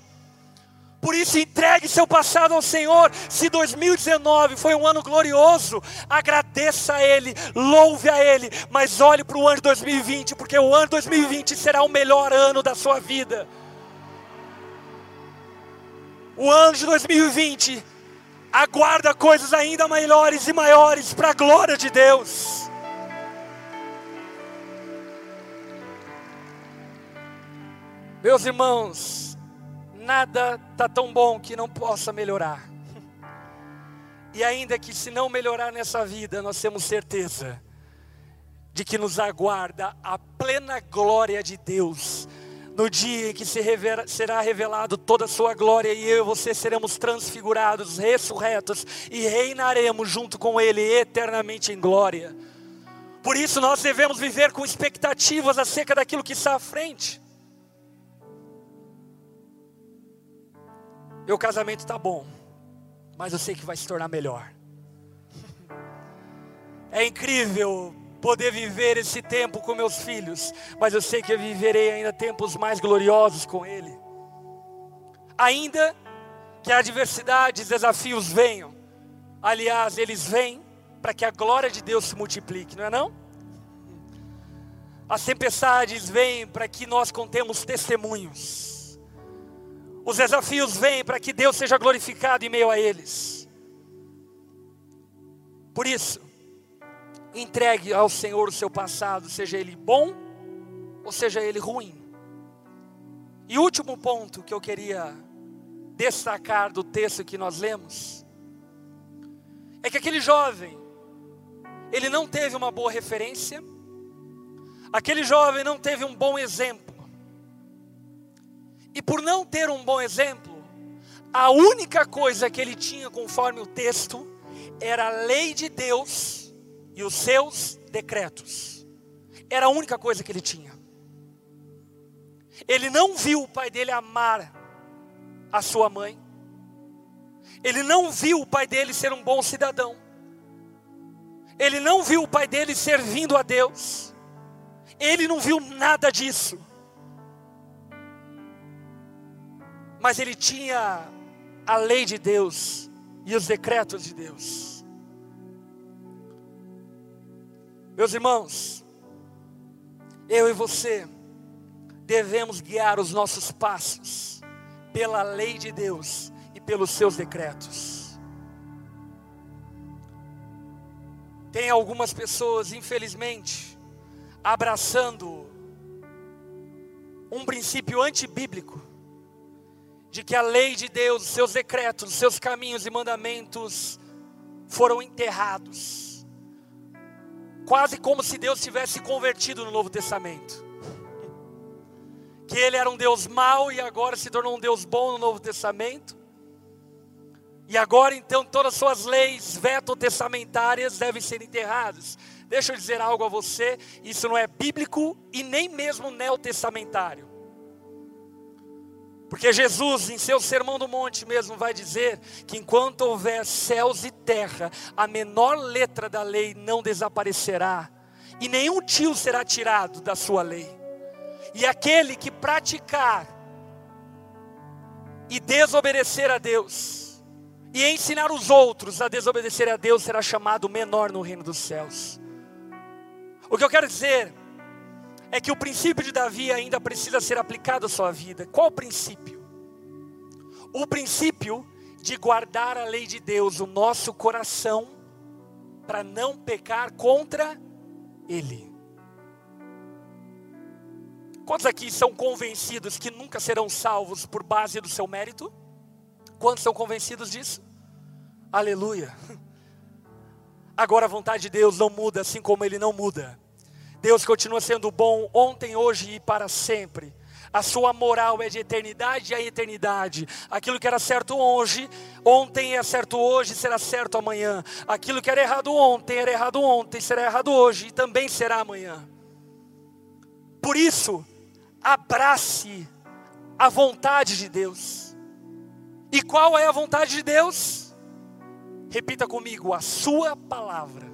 Por isso, entregue seu passado ao Senhor. Se 2019 foi um ano glorioso, agradeça a Ele, louve a Ele, mas olhe para o ano de 2020, porque o ano de 2020 será o melhor ano da sua vida. O ano de 2020 aguarda coisas ainda melhores e maiores para a glória de Deus. Meus irmãos, nada está tão bom que não possa melhorar. E ainda que se não melhorar nessa vida, nós temos certeza de que nos aguarda a plena glória de Deus. No dia em que se revela, será revelado toda a sua glória e eu e você seremos transfigurados, ressurretos e reinaremos junto com Ele eternamente em glória. Por isso nós devemos viver com expectativas acerca daquilo que está à frente. Meu casamento está bom, mas eu sei que vai se tornar melhor. É incrível poder viver esse tempo com meus filhos, mas eu sei que eu viverei ainda tempos mais gloriosos com ele. Ainda que adversidades, desafios venham, aliás, eles vêm para que a glória de Deus se multiplique, não é não? As tempestades vêm para que nós contemos testemunhos. Os desafios vêm para que Deus seja glorificado em meio a eles. Por isso, entregue ao Senhor o seu passado, seja ele bom ou seja ele ruim. E último ponto que eu queria destacar do texto que nós lemos é que aquele jovem ele não teve uma boa referência, aquele jovem não teve um bom exemplo. E por não ter um bom exemplo, a única coisa que ele tinha, conforme o texto, era a lei de Deus e os seus decretos. Era a única coisa que ele tinha. Ele não viu o pai dele amar a sua mãe. Ele não viu o pai dele ser um bom cidadão. Ele não viu o pai dele servindo a Deus. Ele não viu nada disso. Mas ele tinha a lei de Deus e os decretos de Deus. Meus irmãos, eu e você devemos guiar os nossos passos pela lei de Deus e pelos seus decretos. Tem algumas pessoas, infelizmente, abraçando um princípio antibíblico de que a lei de Deus, seus decretos, seus caminhos e mandamentos foram enterrados. Quase como se Deus tivesse convertido no Novo Testamento. Que ele era um Deus mau e agora se tornou um Deus bom no Novo Testamento. E agora então todas as suas leis veto-testamentárias devem ser enterradas. Deixa eu dizer algo a você, isso não é bíblico e nem mesmo neotestamentário. Porque Jesus, em seu Sermão do Monte mesmo, vai dizer que enquanto houver céus e terra, a menor letra da lei não desaparecerá, e nenhum tio será tirado da sua lei. E aquele que praticar e desobedecer a Deus, e ensinar os outros a desobedecer a Deus será chamado menor no reino dos céus. O que eu quero dizer é que o princípio de Davi ainda precisa ser aplicado à sua vida. Qual princípio? O princípio de guardar a lei de Deus, o nosso coração, para não pecar contra Ele. Quantos aqui são convencidos que nunca serão salvos por base do seu mérito? Quantos são convencidos disso? Aleluia. Agora a vontade de Deus não muda, assim como Ele não muda. Deus continua sendo bom ontem, hoje e para sempre. A sua moral é de eternidade a eternidade. Aquilo que era certo hoje, ontem é certo hoje, será certo amanhã. Aquilo que era errado ontem, era errado ontem, será errado hoje e também será amanhã. Por isso, abrace a vontade de Deus. E qual é a vontade de Deus? Repita comigo: a Sua palavra.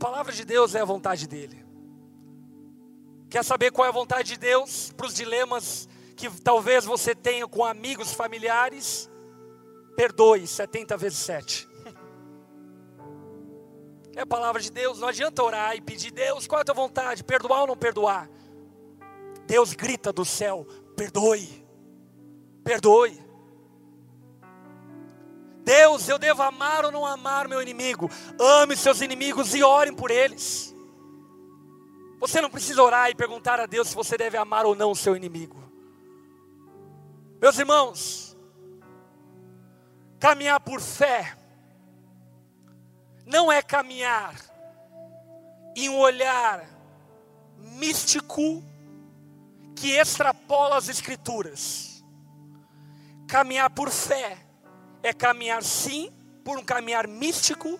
Palavra de Deus é a vontade dEle. Quer saber qual é a vontade de Deus para os dilemas que talvez você tenha com amigos, familiares? Perdoe 70 vezes 7. É a palavra de Deus, não adianta orar e pedir, Deus, qual é a tua vontade? Perdoar ou não perdoar? Deus grita do céu: perdoe. Perdoe. Deus, eu devo amar ou não amar meu inimigo? Ame seus inimigos e orem por eles. Você não precisa orar e perguntar a Deus se você deve amar ou não o seu inimigo. Meus irmãos, caminhar por fé não é caminhar em um olhar místico que extrapola as Escrituras. Caminhar por fé é caminhar sim por um caminhar místico,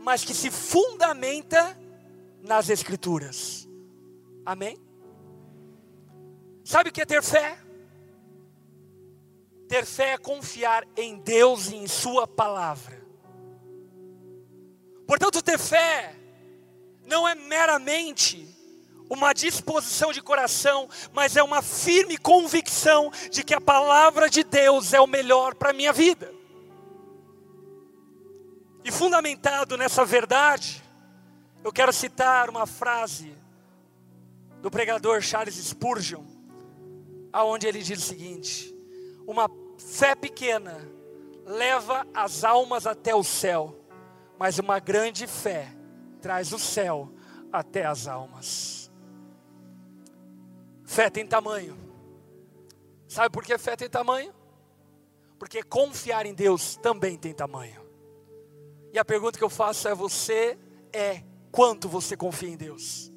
mas que se fundamenta nas Escrituras. Amém? Sabe o que é ter fé? Ter fé é confiar em Deus e em Sua palavra. Portanto, ter fé não é meramente uma disposição de coração, mas é uma firme convicção de que a palavra de Deus é o melhor para a minha vida. E fundamentado nessa verdade, Eu quero citar uma frase do pregador Charles Spurgeon, aonde ele diz o seguinte: Uma fé pequena leva as almas até o céu, mas uma grande fé traz o céu até as almas. Fé tem tamanho. Sabe por que fé tem tamanho? Porque confiar em Deus também tem tamanho. E a pergunta que eu faço é: você é quanto você confia em Deus?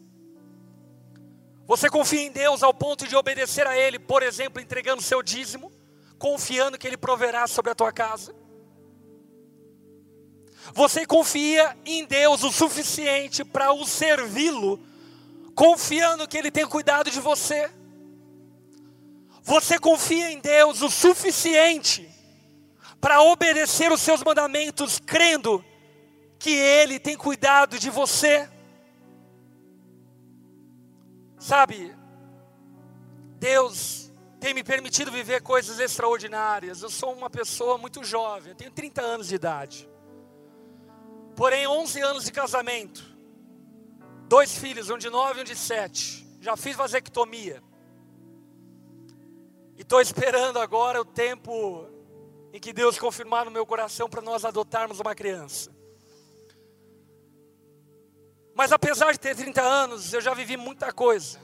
Você confia em Deus ao ponto de obedecer a Ele, por exemplo, entregando seu dízimo, confiando que Ele proverá sobre a tua casa? Você confia em Deus o suficiente para o servi-lo, confiando que Ele tem cuidado de você? Você confia em Deus o suficiente para obedecer os seus mandamentos, crendo que Ele tem cuidado de você? Sabe, Deus tem me permitido viver coisas extraordinárias. Eu sou uma pessoa muito jovem, eu tenho 30 anos de idade. Porém, 11 anos de casamento, dois filhos, um de 9 e um de 7. Já fiz vasectomia. E estou esperando agora o tempo em que Deus confirmar no meu coração para nós adotarmos uma criança. Mas apesar de ter 30 anos, eu já vivi muita coisa.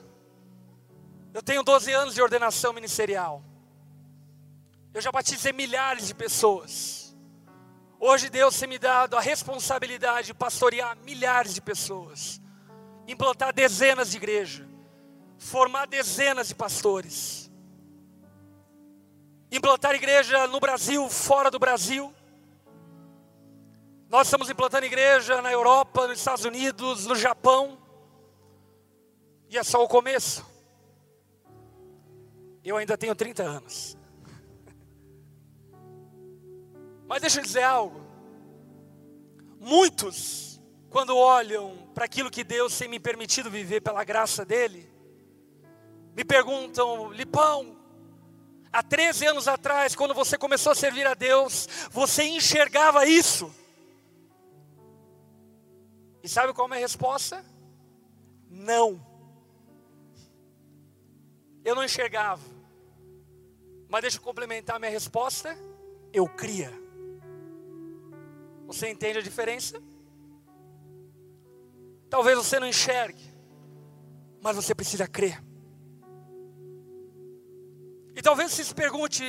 Eu tenho 12 anos de ordenação ministerial. Eu já batizei milhares de pessoas. Hoje Deus tem me dado a responsabilidade de pastorear milhares de pessoas, implantar dezenas de igrejas, formar dezenas de pastores, implantar igreja no Brasil, fora do Brasil. Nós estamos implantando igreja na Europa, nos Estados Unidos, no Japão. E é só o começo. Eu ainda tenho 30 anos. Mas deixa eu dizer algo. Muitos, quando olham para aquilo que Deus tem me permitido viver pela graça dEle, me perguntam, Lipão, há 13 anos atrás, quando você começou a servir a Deus, você enxergava isso? E sabe qual é a minha resposta? Não. Eu não enxergava. Mas deixa eu complementar a minha resposta. Eu cria. Você entende a diferença? Talvez você não enxergue, mas você precisa crer. E talvez você se pergunte,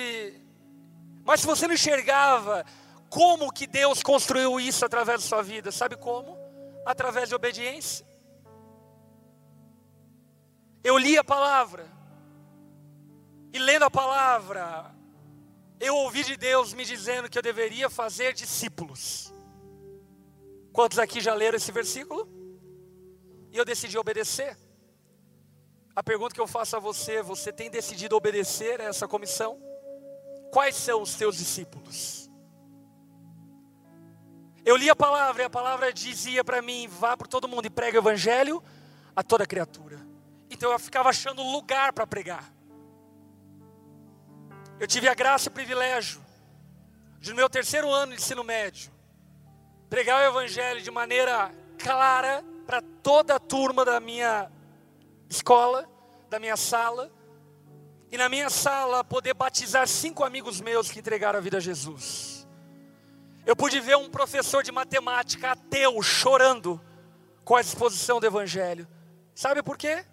mas se você não enxergava, como que Deus construiu isso através da sua vida? Sabe como? através de obediência. Eu li a palavra, e lendo a palavra, eu ouvi de Deus me dizendo que eu deveria fazer discípulos. Quantos aqui já leram esse versículo? E eu decidi obedecer. A pergunta que eu faço a você: você tem decidido obedecer a essa comissão? Quais são os teus discípulos? Eu li a palavra e a palavra dizia para mim: vá por todo mundo e prega o evangelho a toda criatura. Então eu ficava achando lugar para pregar. Eu tive a graça e o privilégio de, no meu terceiro ano de ensino médio, pregar o evangelho de maneira clara para toda a turma da minha escola, da minha sala. E na minha sala poder batizar cinco amigos meus que entregaram a vida a Jesus. Eu pude ver um professor de matemática ateu chorando com a exposição do Evangelho. Sabe por quê?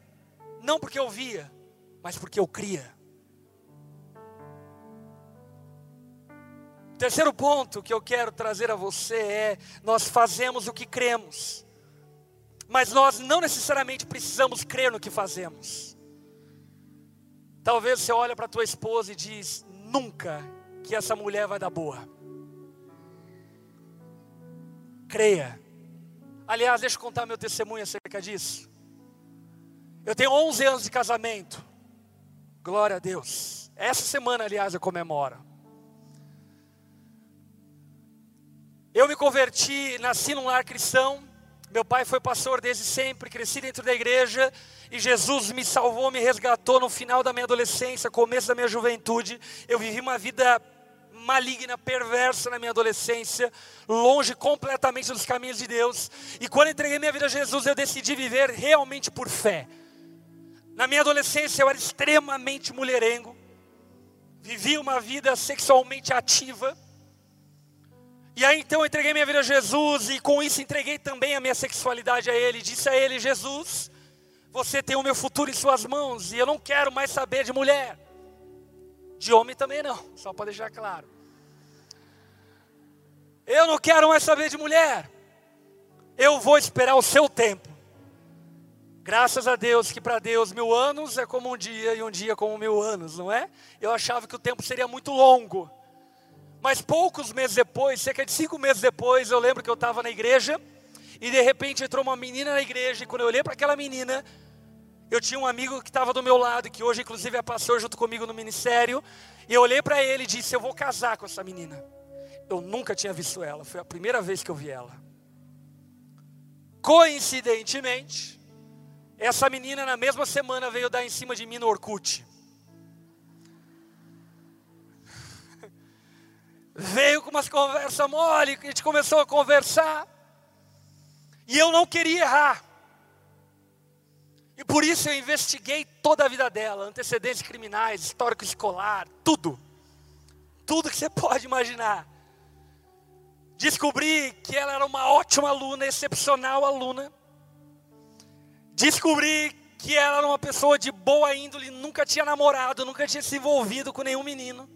Não porque eu via, mas porque eu cria. Terceiro ponto que eu quero trazer a você é: nós fazemos o que cremos, mas nós não necessariamente precisamos crer no que fazemos. Talvez você olhe para tua esposa e diz: nunca que essa mulher vai dar boa creia. Aliás, deixa eu contar meu testemunho acerca disso. Eu tenho 11 anos de casamento. Glória a Deus. Essa semana, aliás, eu comemoro. Eu me converti, nasci num lar cristão. Meu pai foi pastor desde sempre, cresci dentro da igreja e Jesus me salvou, me resgatou no final da minha adolescência, começo da minha juventude. Eu vivi uma vida maligna, perversa na minha adolescência, longe completamente dos caminhos de Deus. E quando entreguei minha vida a Jesus, eu decidi viver realmente por fé. Na minha adolescência eu era extremamente mulherengo, vivia uma vida sexualmente ativa. E aí então eu entreguei minha vida a Jesus e com isso entreguei também a minha sexualidade a Ele. Disse a Ele: Jesus, você tem o meu futuro em Suas mãos e eu não quero mais saber de mulher. De homem também não, só para deixar claro. Eu não quero mais saber de mulher. Eu vou esperar o seu tempo. Graças a Deus que para Deus mil anos é como um dia e um dia como mil anos, não é? Eu achava que o tempo seria muito longo. Mas poucos meses depois, cerca de cinco meses depois, eu lembro que eu estava na igreja e de repente entrou uma menina na igreja e quando eu olhei para aquela menina, eu tinha um amigo que estava do meu lado, que hoje inclusive é pastor junto comigo no ministério, e eu olhei para ele e disse: Eu vou casar com essa menina. Eu nunca tinha visto ela, foi a primeira vez que eu vi ela. Coincidentemente, essa menina na mesma semana veio dar em cima de mim no Orkut. Veio com umas conversas mole, a gente começou a conversar. E eu não queria errar. E por isso eu investiguei toda a vida dela, antecedentes criminais, histórico escolar, tudo. Tudo que você pode imaginar. Descobri que ela era uma ótima aluna, excepcional aluna. Descobri que ela era uma pessoa de boa índole, nunca tinha namorado, nunca tinha se envolvido com nenhum menino.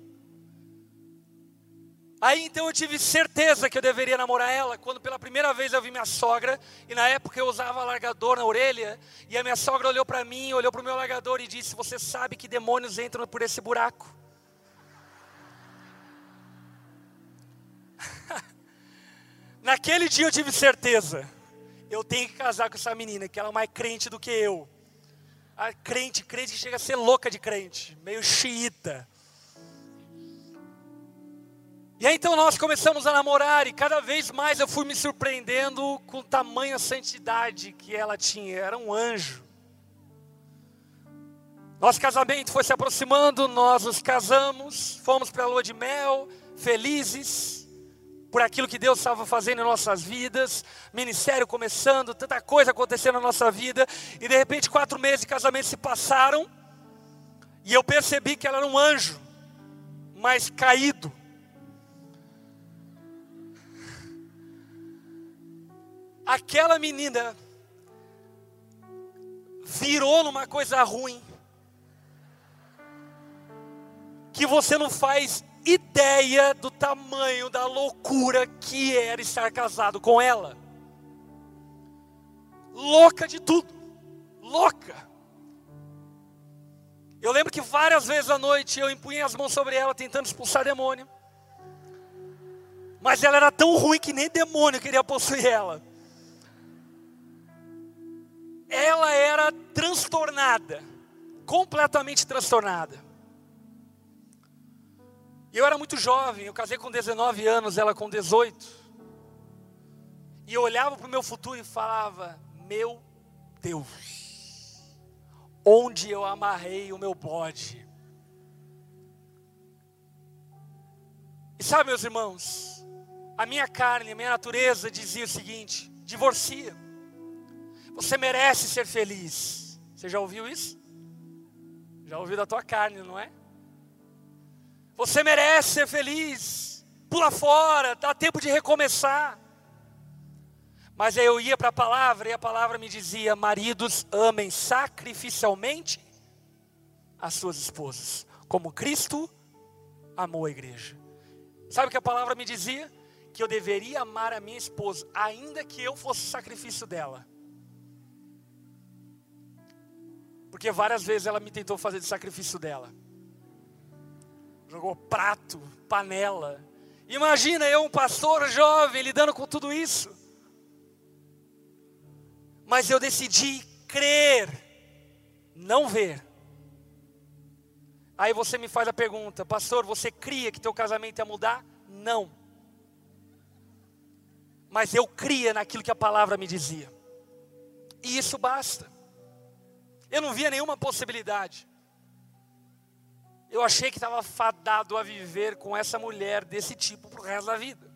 Aí então eu tive certeza que eu deveria namorar ela, quando pela primeira vez eu vi minha sogra, e na época eu usava largador na orelha, e a minha sogra olhou para mim, olhou para o meu largador e disse: Você sabe que demônios entram por esse buraco? Naquele dia eu tive certeza, eu tenho que casar com essa menina, que ela é mais crente do que eu. A crente, crente que chega a ser louca de crente, meio xiita. E aí então nós começamos a namorar e cada vez mais eu fui me surpreendendo com tamanha santidade que ela tinha, era um anjo. Nosso casamento foi se aproximando, nós nos casamos, fomos para a lua de mel, felizes por aquilo que Deus estava fazendo em nossas vidas, ministério começando, tanta coisa acontecendo na nossa vida, e de repente quatro meses de casamento se passaram, e eu percebi que ela era um anjo, mas caído. Aquela menina virou numa coisa ruim que você não faz ideia do tamanho da loucura que era estar casado com ela. Louca de tudo, louca. Eu lembro que várias vezes à noite eu empunhei as mãos sobre ela tentando expulsar demônio. Mas ela era tão ruim que nem demônio queria possuir ela ela era transtornada, completamente transtornada. Eu era muito jovem, eu casei com 19 anos, ela com 18. E eu olhava para o meu futuro e falava: Meu Deus, onde eu amarrei o meu bode? E sabe, meus irmãos, a minha carne, a minha natureza dizia o seguinte: divorcia. Você merece ser feliz. Você já ouviu isso? Já ouviu da tua carne, não é? Você merece ser feliz. Pula fora, dá tempo de recomeçar. Mas aí eu ia para a palavra e a palavra me dizia: maridos, amem sacrificialmente as suas esposas, como Cristo amou a igreja. Sabe o que a palavra me dizia? Que eu deveria amar a minha esposa, ainda que eu fosse sacrifício dela. Porque várias vezes ela me tentou fazer de sacrifício dela. Jogou prato, panela. Imagina eu, um pastor jovem, lidando com tudo isso. Mas eu decidi crer, não ver. Aí você me faz a pergunta, pastor, você cria que teu casamento ia mudar? Não. Mas eu cria naquilo que a palavra me dizia. E isso basta. Eu não via nenhuma possibilidade. eu achei que estava fadado a viver com essa mulher desse tipo para o resto da vida.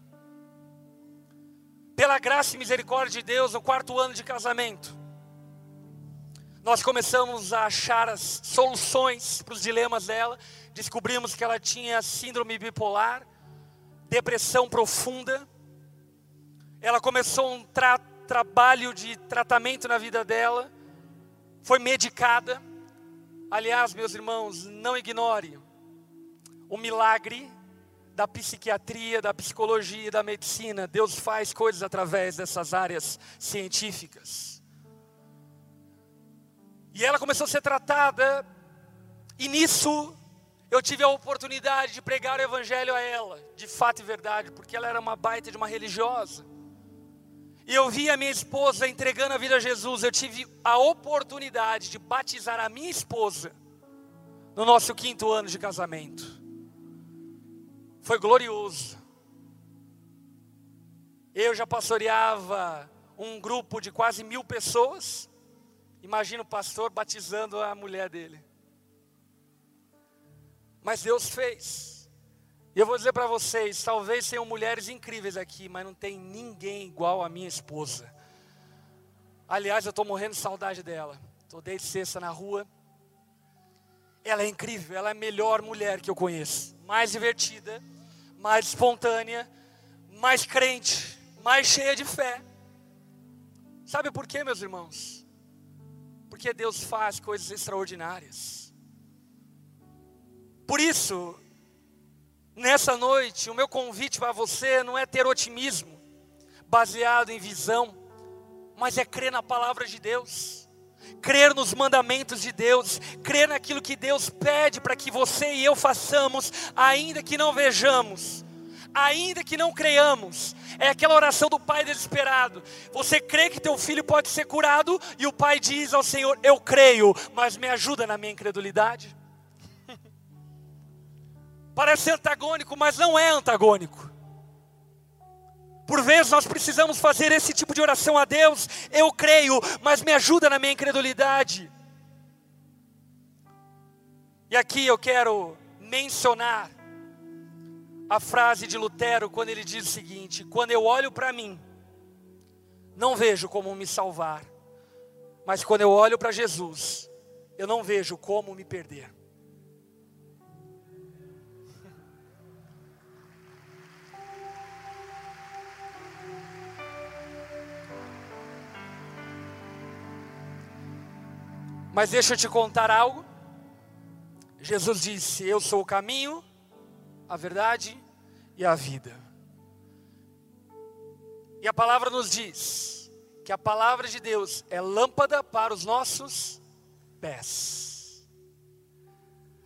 Pela graça e misericórdia de Deus, no quarto ano de casamento, nós começamos a achar as soluções para os dilemas dela. Descobrimos que ela tinha síndrome bipolar, depressão profunda. Ela começou um tra trabalho de tratamento na vida dela, foi medicada Aliás, meus irmãos, não ignore o milagre da psiquiatria, da psicologia da medicina. Deus faz coisas através dessas áreas científicas. E ela começou a ser tratada, e nisso eu tive a oportunidade de pregar o evangelho a ela, de fato e verdade, porque ela era uma baita de uma religiosa. E eu vi a minha esposa entregando a vida a Jesus. Eu tive a oportunidade de batizar a minha esposa no nosso quinto ano de casamento. Foi glorioso. Eu já pastoreava um grupo de quase mil pessoas. Imagina o pastor batizando a mulher dele. Mas Deus fez. E eu vou dizer para vocês: talvez tenham mulheres incríveis aqui, mas não tem ninguém igual a minha esposa. Aliás, eu estou morrendo de saudade dela. Estou desde sexta na rua. Ela é incrível, ela é a melhor mulher que eu conheço. Mais divertida, mais espontânea, mais crente, mais cheia de fé. Sabe por quê, meus irmãos? Porque Deus faz coisas extraordinárias. Por isso, Nessa noite, o meu convite para você não é ter otimismo baseado em visão, mas é crer na palavra de Deus, crer nos mandamentos de Deus, crer naquilo que Deus pede para que você e eu façamos, ainda que não vejamos, ainda que não creiamos. É aquela oração do pai desesperado. Você crê que teu filho pode ser curado e o pai diz ao Senhor: Eu creio, mas me ajuda na minha incredulidade. Parece antagônico, mas não é antagônico. Por vezes nós precisamos fazer esse tipo de oração a Deus. Eu creio, mas me ajuda na minha incredulidade. E aqui eu quero mencionar a frase de Lutero quando ele diz o seguinte: Quando eu olho para mim, não vejo como me salvar, mas quando eu olho para Jesus, eu não vejo como me perder. Mas deixa eu te contar algo. Jesus disse: Eu sou o caminho, a verdade e a vida. E a palavra nos diz que a palavra de Deus é lâmpada para os nossos pés.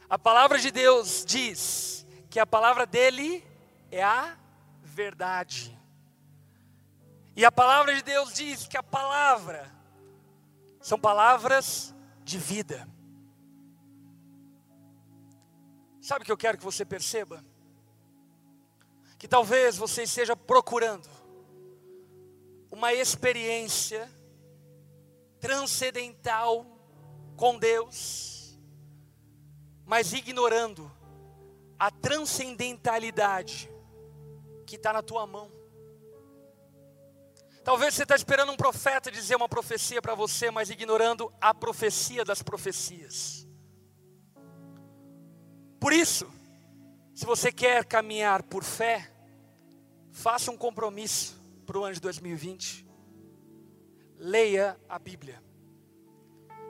A palavra de Deus diz que a palavra dele é a verdade. E a palavra de Deus diz que a palavra são palavras de vida. Sabe o que eu quero que você perceba? Que talvez você esteja procurando uma experiência transcendental com Deus, mas ignorando a transcendentalidade que está na tua mão. Talvez você está esperando um profeta dizer uma profecia para você, mas ignorando a profecia das profecias. Por isso, se você quer caminhar por fé, faça um compromisso para o ano de 2020. Leia a Bíblia.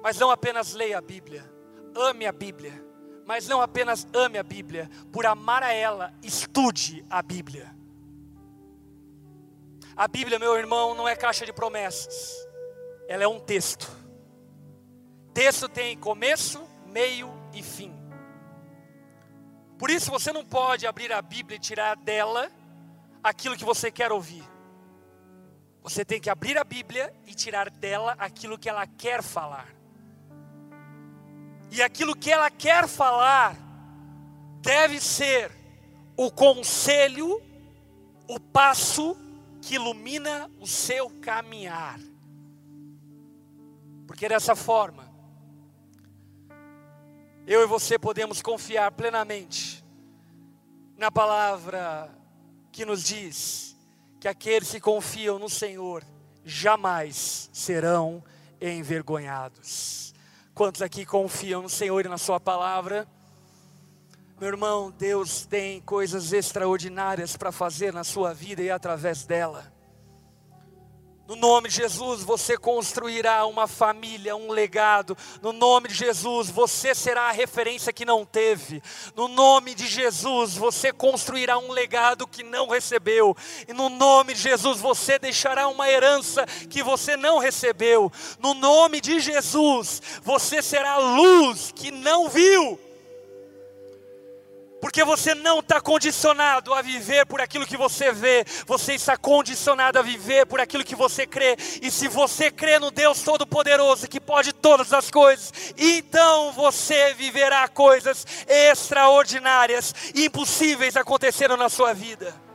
Mas não apenas leia a Bíblia, ame a Bíblia. Mas não apenas ame a Bíblia, por amar a ela, estude a Bíblia. A Bíblia, meu irmão, não é caixa de promessas, ela é um texto. Texto tem começo, meio e fim. Por isso você não pode abrir a Bíblia e tirar dela aquilo que você quer ouvir. Você tem que abrir a Bíblia e tirar dela aquilo que ela quer falar. E aquilo que ela quer falar deve ser o conselho, o passo que ilumina o seu caminhar. Porque dessa forma, eu e você podemos confiar plenamente na palavra que nos diz que aqueles que confiam no Senhor jamais serão envergonhados. Quantos aqui confiam no Senhor e na Sua palavra? Meu irmão, Deus tem coisas extraordinárias para fazer na sua vida e através dela. No nome de Jesus, você construirá uma família, um legado. No nome de Jesus, você será a referência que não teve. No nome de Jesus, você construirá um legado que não recebeu. E no nome de Jesus, você deixará uma herança que você não recebeu. No nome de Jesus, você será luz que não viu. Porque você não está condicionado a viver por aquilo que você vê, você está condicionado a viver por aquilo que você crê. E se você crê no Deus Todo-Poderoso, que pode todas as coisas, então você viverá coisas extraordinárias, impossíveis acontecendo na sua vida.